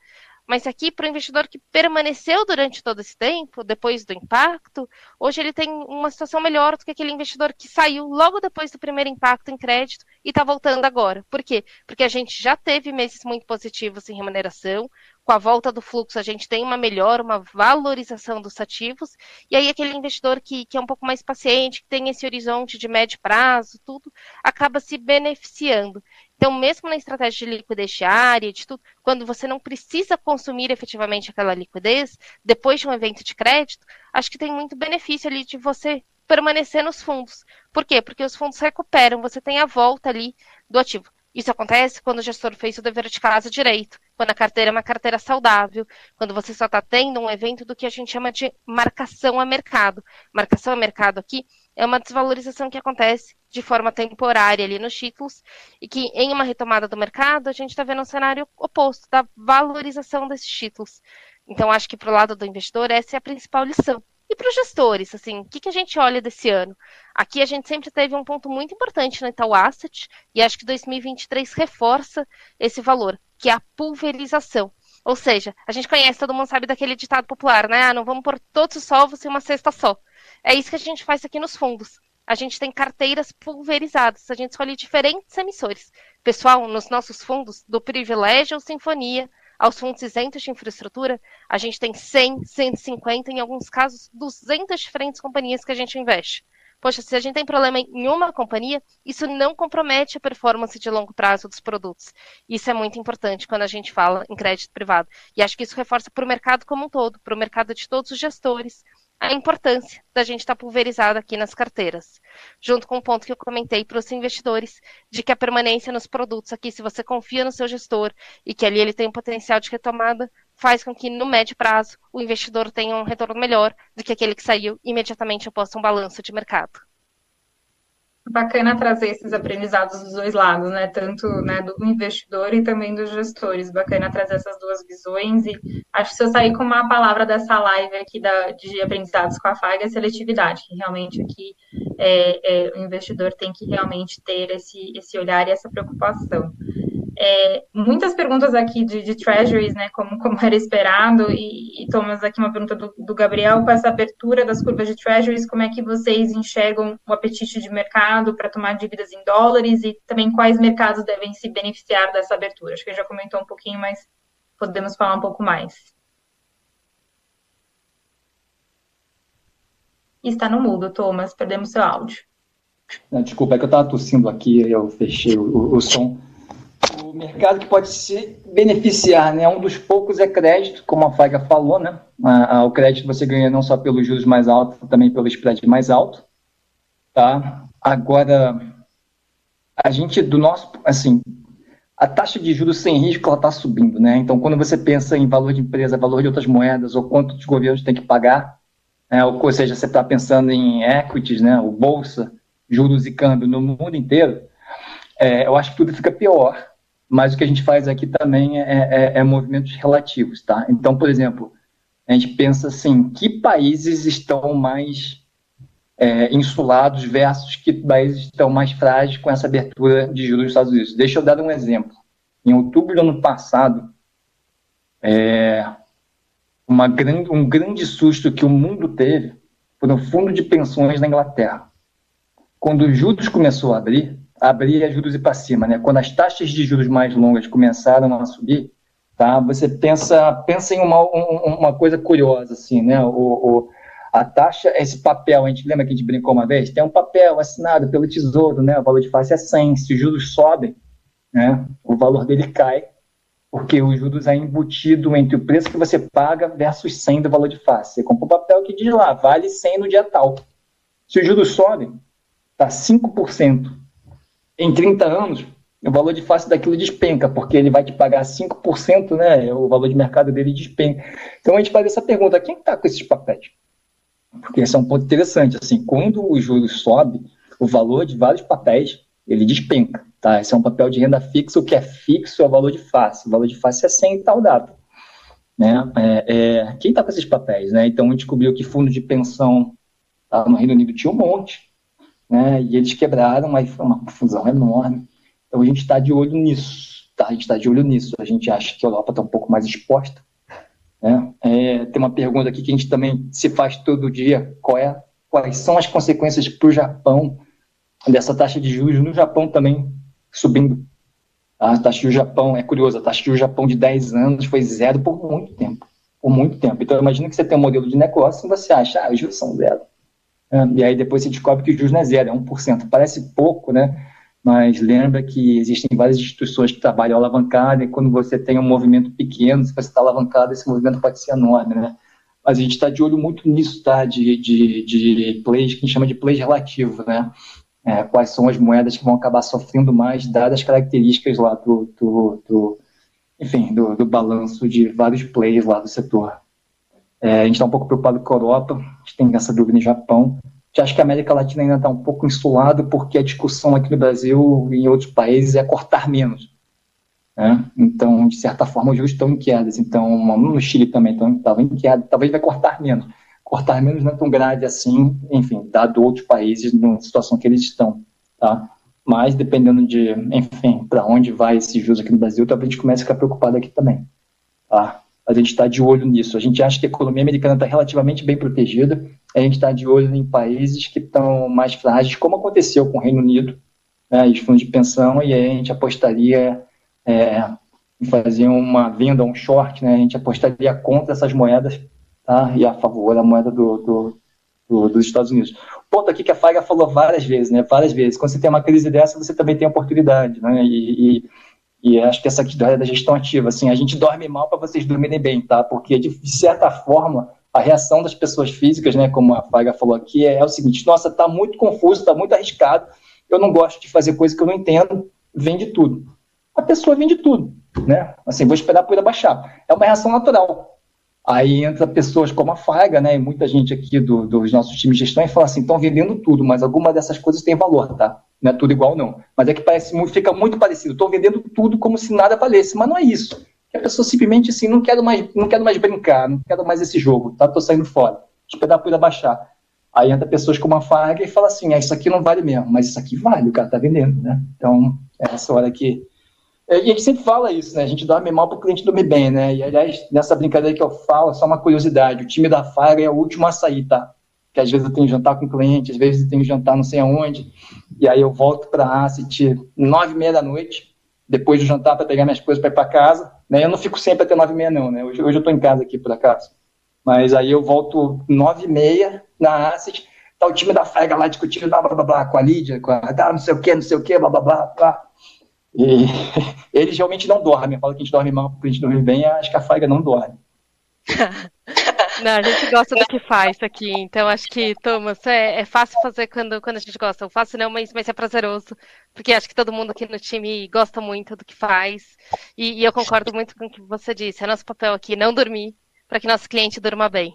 Mas aqui, para o investidor que permaneceu durante todo esse tempo, depois do impacto, hoje ele tem uma situação melhor do que aquele investidor que saiu logo depois do primeiro impacto em crédito e está voltando agora. Por quê? Porque a gente já teve meses muito positivos em remuneração, com a volta do fluxo, a gente tem uma melhor, uma valorização dos ativos, e aí aquele investidor que, que é um pouco mais paciente, que tem esse horizonte de médio prazo, tudo, acaba se beneficiando. Então, mesmo na estratégia de liquidez diária, de tudo, quando você não precisa consumir efetivamente aquela liquidez, depois de um evento de crédito, acho que tem muito benefício ali de você permanecer nos fundos. Por quê? Porque os fundos recuperam, você tem a volta ali do ativo. Isso acontece quando o gestor fez o dever de casa direito, quando a carteira é uma carteira saudável, quando você só está tendo um evento do que a gente chama de marcação a mercado. Marcação a mercado aqui é uma desvalorização que acontece de forma temporária ali nos títulos e que em uma retomada do mercado a gente está vendo um cenário oposto da valorização desses títulos. Então acho que para o lado do investidor essa é a principal lição. E para os gestores, assim, o que, que a gente olha desse ano? Aqui a gente sempre teve um ponto muito importante no Itaú Asset, e acho que 2023 reforça esse valor, que é a pulverização. Ou seja, a gente conhece, todo mundo sabe daquele ditado popular, né? Ah, não vamos pôr todos os ovos em uma cesta só. É isso que a gente faz aqui nos fundos. A gente tem carteiras pulverizadas, a gente escolhe diferentes emissores. Pessoal, nos nossos fundos, do privilégio ou sinfonia, aos fundos isentos de infraestrutura, a gente tem 100, 150, em alguns casos, 200 diferentes companhias que a gente investe. Poxa, se a gente tem problema em uma companhia, isso não compromete a performance de longo prazo dos produtos. Isso é muito importante quando a gente fala em crédito privado. E acho que isso reforça para o mercado como um todo, para o mercado de todos os gestores, a importância da gente estar pulverizado aqui nas carteiras. Junto com o ponto que eu comentei para os investidores, de que a permanência nos produtos aqui, se você confia no seu gestor e que ali ele tem um potencial de retomada, faz com que, no médio prazo, o investidor tenha um retorno melhor do que aquele que saiu imediatamente após um balanço de mercado. Bacana trazer esses aprendizados dos dois lados, né? Tanto né, do investidor e também dos gestores. Bacana trazer essas duas visões. E acho que se eu sair com uma palavra dessa live aqui da, de aprendizados com a FAG é seletividade, que realmente aqui é, é, o investidor tem que realmente ter esse, esse olhar e essa preocupação. É, muitas perguntas aqui de, de, treasuries, né, como, como era esperado, e, e Thomas, aqui uma pergunta do, do, Gabriel, com essa abertura das curvas de treasuries, como é que vocês enxergam o apetite de mercado para tomar dívidas em dólares e também quais mercados devem se beneficiar dessa abertura? Acho que já comentou um pouquinho, mas podemos falar um pouco mais. Está no mudo, Thomas, perdemos seu áudio. Desculpa, é que eu estava tossindo aqui, eu fechei o, o som o mercado que pode se beneficiar, né? Um dos poucos é crédito, como a Faiga falou, né? o crédito você ganha não só pelos juros mais altos, também pelo spread mais alto, tá? Agora, a gente, do nosso, assim, a taxa de juros sem risco, ela está subindo, né? Então, quando você pensa em valor de empresa, valor de outras moedas, ou quanto os governos têm que pagar, né? ou, seja, você está pensando em equities, né? O bolsa, juros e câmbio no mundo inteiro, é, eu acho que tudo fica pior, mas o que a gente faz aqui também é, é, é movimentos relativos, tá? Então, por exemplo, a gente pensa assim, que países estão mais é, insulados versus que países estão mais frágeis com essa abertura de juros dos Estados Unidos. Deixa eu dar um exemplo. Em outubro do ano passado, é, grande, um grande susto que o mundo teve foi no fundo de pensões na Inglaterra. Quando os juros começou a abrir, abrir as juros e para cima, né? Quando as taxas de juros mais longas começaram a subir, tá? Você pensa, pensa em uma, uma coisa curiosa, assim, né? O, o, a taxa, esse papel, a gente lembra que a gente brincou uma vez? Tem um papel assinado pelo Tesouro, né? O valor de face é 100. Se os juros sobem, né? O valor dele cai, porque os juros é embutido entre o preço que você paga versus 100 do valor de face. Você compra um papel que diz lá, vale 100 no dia tal. Se os juros sobem, tá 5% em 30 anos, o valor de face daquilo despenca, porque ele vai te pagar 5%, né? O valor de mercado dele despenca. Então a gente faz essa pergunta: quem está com esses papéis? Porque esse é um ponto interessante. Assim, quando o juros sobe, o valor de vários papéis ele despenca. Tá? Esse é um papel de renda fixa, o que é fixo é o valor de face. O valor de face é 100 tal data. Né? É, é, quem está com esses papéis? Né? Então a gente descobriu que fundo de pensão tá, no Reino Unido tinha um monte né? E eles quebraram, aí foi uma confusão enorme. Então a gente está de olho nisso, tá? A gente está de olho nisso. A gente acha que a Europa está um pouco mais exposta. Né? É, tem uma pergunta aqui que a gente também se faz todo dia: qual é, quais são as consequências para o Japão dessa taxa de juros no Japão também subindo? A taxa do Japão, é curioso, a taxa do Japão de 10 anos foi zero por muito tempo. Por muito tempo. Então, imagina que você tem um modelo de negócio e você acha, ah, os juros são zero. É, e aí depois você descobre que o juros não é zero, é 1%. Parece pouco, né? Mas lembra que existem várias instituições que trabalham alavancada e quando você tem um movimento pequeno, se você está alavancado, esse movimento pode ser enorme, né? Mas a gente está de olho muito nisso, tá? De, de, de plays, que a gente chama de plays relativo, né? É, quais são as moedas que vão acabar sofrendo mais, dadas as características lá do, do, do enfim, do, do balanço de vários players lá do setor. É, a gente está um pouco preocupado com a Europa, a gente tem essa dúvida no Japão. A gente acha que a América Latina ainda está um pouco insulada, porque a discussão aqui no Brasil e em outros países é cortar menos. Né? Então, de certa forma, os juros estão quedas. Então, no Chile também estava queda, talvez vai cortar menos. Cortar menos não é tão grave assim, enfim, dado outros países na situação que eles estão. Tá? Mas, dependendo de, enfim, para onde vai esse juros aqui no Brasil, talvez a gente comece a ficar preocupado aqui também. Tá? A gente está de olho nisso. A gente acha que a economia americana está relativamente bem protegida. A gente está de olho em países que estão mais frágeis, como aconteceu com o Reino Unido, né, os fundos de pensão, e aí a gente apostaria é, em fazer uma venda, um short, né, a gente apostaria contra essas moedas tá, e a favor da moeda do, do, do, dos Estados Unidos. Ponto aqui que a Faga falou várias vezes, né, várias vezes, quando você tem uma crise dessa, você também tem oportunidade, né, e, e e acho que essa história da gestão ativa, assim, a gente dorme mal para vocês dormirem bem, tá? Porque, de, certa forma, a reação das pessoas físicas, né, como a Faga falou aqui, é, é o seguinte: nossa, está muito confuso, está muito arriscado, eu não gosto de fazer coisa que eu não entendo, vende tudo. A pessoa vende tudo, né? Assim, vou esperar a poeira baixar. É uma reação natural. Aí entra pessoas como a Faga, né, e muita gente aqui do, dos nossos times de gestão e fala assim, estão vendendo tudo, mas alguma dessas coisas tem valor, tá? Não é tudo igual, não. Mas é que parece, fica muito parecido. Estou vendendo tudo como se nada valesse, mas não é isso. A pessoa simplesmente assim, não quero mais, não quero mais brincar, não quero mais esse jogo, tá? Tô saindo fora. Esperar a poeira baixar. Aí entra pessoas como a Faga e fala assim, ah, isso aqui não vale mesmo, mas isso aqui vale, o cara tá vendendo, né? Então, é essa hora que e a gente sempre fala isso, né? A gente dorme mal para o cliente dormir bem, né? E, aliás, nessa brincadeira que eu falo, só uma curiosidade: o time da Fire é o último a sair, tá? Que às vezes eu tenho jantar com cliente, às vezes eu tenho jantar não sei aonde, e aí eu volto para a Asset nove e meia da noite, depois do jantar para pegar minhas coisas para ir para casa. Né? Eu não fico sempre até nove e meia, não, né? Hoje, hoje eu estou em casa aqui, por acaso. Mas aí eu volto nove e meia na Asset, tá o time da Fire lá discutindo, blá, blá, blá, blá, com a Lídia, com a, ah, não sei o quê, não sei o quê, blá, blá, blá, blá. E eles realmente não dormem. Fala que a gente dorme mal, porque a gente dorme bem, acho que a Faiga não dorme. Não, a gente gosta do que faz aqui, então acho que, Thomas, é, é fácil fazer quando, quando a gente gosta. O fácil não, mas, mas é prazeroso, porque acho que todo mundo aqui no time gosta muito do que faz. E, e eu concordo muito com o que você disse. É nosso papel aqui não dormir para que nosso cliente durma bem.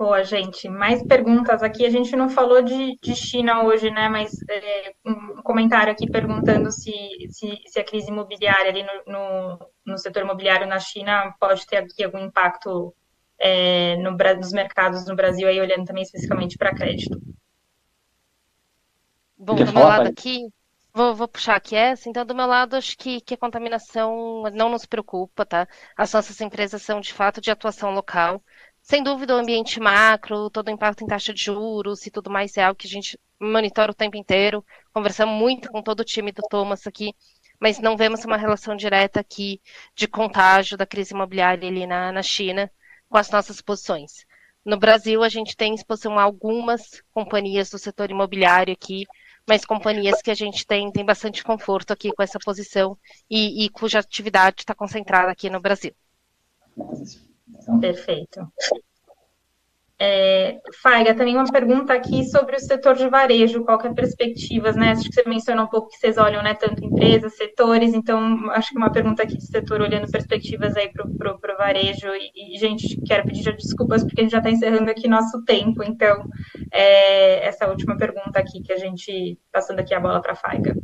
Boa, gente. Mais perguntas aqui. A gente não falou de, de China hoje, né? Mas é, um comentário aqui perguntando se, se, se a crise imobiliária ali no, no, no, setor imobiliário na China pode ter aqui algum impacto é, no, nos mercados no Brasil, aí olhando também especificamente para crédito. Bom, do meu lado aqui, Vou, vou, puxar aqui essa. Então, do meu lado, acho que, que a contaminação não nos preocupa, tá? As nossas empresas são, de fato, de atuação local. Sem dúvida, o ambiente macro, todo o impacto em taxa de juros e tudo mais é algo que a gente monitora o tempo inteiro. Conversamos muito com todo o time do Thomas aqui, mas não vemos uma relação direta aqui de contágio da crise imobiliária ali na, na China com as nossas posições. No Brasil, a gente tem exposição a algumas companhias do setor imobiliário aqui, mas companhias que a gente tem, tem bastante conforto aqui com essa posição e, e cuja atividade está concentrada aqui no Brasil. Perfeito. É, Faiga, também uma pergunta aqui sobre o setor de varejo, qual que é perspectivas, né? Acho que você mencionou um pouco que vocês olham, né, tanto empresas, setores, então acho que uma pergunta aqui de setor olhando perspectivas aí para o varejo, e, e, gente, quero pedir já desculpas porque a gente já está encerrando aqui nosso tempo, então é, essa última pergunta aqui que a gente, passando aqui a bola para a Faiga.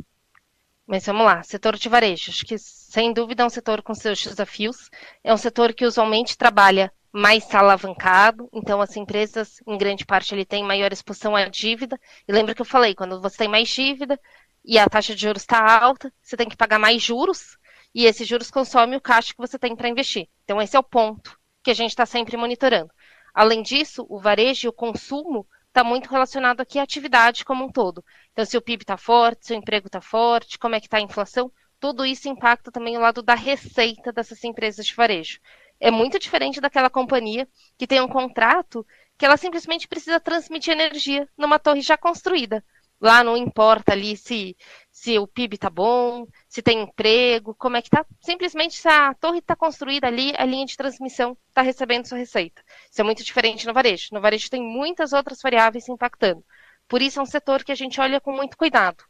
Mas vamos lá, setor de varejo. Acho que, sem dúvida, é um setor com seus desafios. É um setor que usualmente trabalha mais alavancado, então as empresas, em grande parte, ele tem maior exposição à dívida. E lembra que eu falei, quando você tem mais dívida e a taxa de juros está alta, você tem que pagar mais juros, e esses juros consomem o caixa que você tem para investir. Então, esse é o ponto que a gente está sempre monitorando. Além disso, o varejo e o consumo está muito relacionado aqui à atividade como um todo. Então, se o PIB está forte, se o emprego está forte, como é que está a inflação, tudo isso impacta também o lado da receita dessas empresas de varejo. É muito diferente daquela companhia que tem um contrato que ela simplesmente precisa transmitir energia numa torre já construída. Lá não importa ali se, se o PIB está bom, se tem emprego, como é que está. Simplesmente se a torre está construída ali, a linha de transmissão está recebendo sua receita. Isso é muito diferente no varejo. No varejo tem muitas outras variáveis impactando. Por isso é um setor que a gente olha com muito cuidado.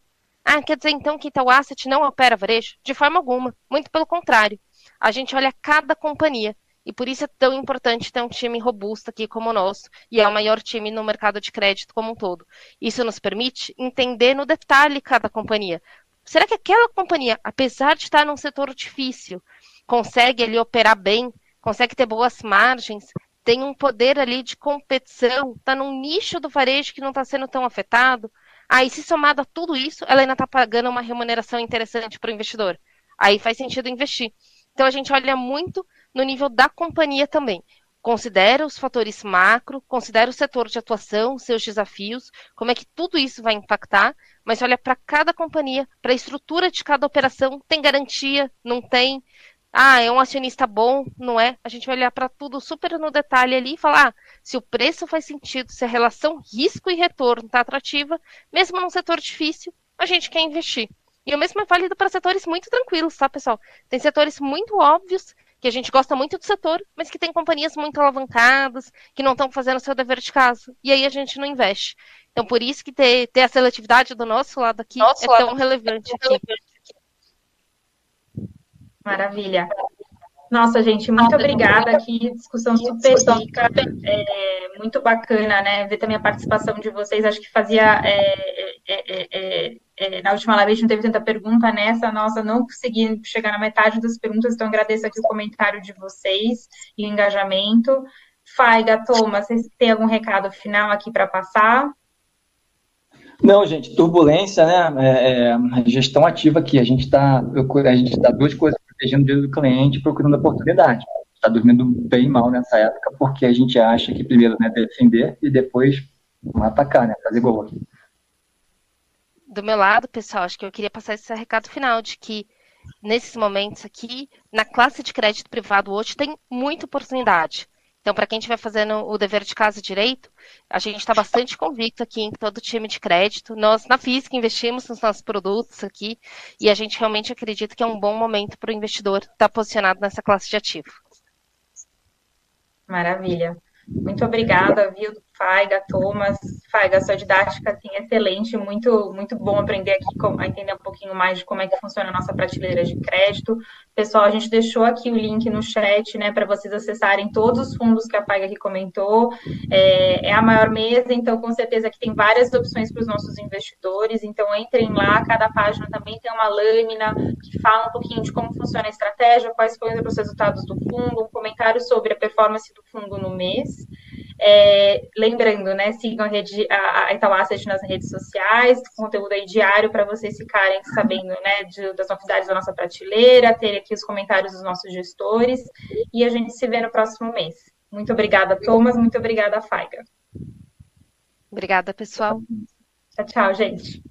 Ah, quer dizer então que Itaú Asset não opera varejo? De forma alguma. Muito pelo contrário. A gente olha cada companhia e por isso é tão importante ter um time robusto aqui como o nosso, e é o maior time no mercado de crédito como um todo. Isso nos permite entender no detalhe cada companhia. Será que aquela companhia, apesar de estar num setor difícil, consegue ali operar bem, consegue ter boas margens, tem um poder ali de competição, está num nicho do varejo que não está sendo tão afetado? Aí, se somado a tudo isso, ela ainda está pagando uma remuneração interessante para o investidor. aí faz sentido investir. Então a gente olha muito no nível da companhia também. Considera os fatores macro, considera o setor de atuação, seus desafios, como é que tudo isso vai impactar, mas olha para cada companhia, para a estrutura de cada operação, tem garantia, não tem, ah, é um acionista bom, não é? A gente vai olhar para tudo super no detalhe ali e falar ah, se o preço faz sentido, se a relação risco e retorno está atrativa, mesmo num setor difícil, a gente quer investir. E o mesmo é válido para setores muito tranquilos, tá, pessoal? Tem setores muito óbvios que a gente gosta muito do setor, mas que tem companhias muito alavancadas, que não estão fazendo o seu dever de casa. E aí a gente não investe. Então, por isso que ter, ter a seletividade do nosso lado aqui nosso é lado tão relevante aqui. Maravilha. Nossa, gente, muito obrigada aqui, discussão super rica, é, muito bacana, né, ver também a participação de vocês, acho que fazia, é, é, é na última live a gente não teve tanta pergunta, nessa, nossa, não consegui chegar na metade das perguntas, então agradeço aqui o comentário de vocês e o engajamento. Faiga, Thomas, vocês têm algum recado final aqui para passar? Não, gente, turbulência, né? É, é, gestão ativa aqui. A gente está a gente está duas coisas protegendo o dinheiro do cliente, procurando oportunidade. Está dormindo bem mal nessa época, porque a gente acha que primeiro né, defender e depois atacar, né? Fazer gol aqui. Do meu lado, pessoal, acho que eu queria passar esse recado final de que nesses momentos aqui, na classe de crédito privado hoje, tem muita oportunidade. Então, para quem estiver fazendo o dever de casa direito, a gente está bastante convicto aqui em todo o time de crédito. Nós, na física, investimos nos nossos produtos aqui e a gente realmente acredita que é um bom momento para o investidor estar tá posicionado nessa classe de ativo. Maravilha. Muito obrigada, viu, Faiga, Thomas. Faiga, sua didática assim, excelente, muito, muito bom aprender aqui a entender um pouquinho mais de como é que funciona a nossa prateleira de crédito. Pessoal, a gente deixou aqui o link no chat, né, para vocês acessarem todos os fundos que a Faiga aqui comentou. É, é a maior mesa, então com certeza que tem várias opções para os nossos investidores. Então entrem lá, cada página também tem uma lâmina que fala um pouquinho de como funciona a estratégia, quais foram os resultados do fundo, um comentário sobre a performance do fundo no mês. É, lembrando, né, sigam a, rede, a, a Itaú Asset nas redes sociais, conteúdo aí diário para vocês ficarem sabendo, né, de, das novidades da nossa prateleira, ter aqui os comentários dos nossos gestores, e a gente se vê no próximo mês. Muito obrigada, Thomas, muito obrigada, Faiga. Obrigada, pessoal. Tchau, tchau, gente.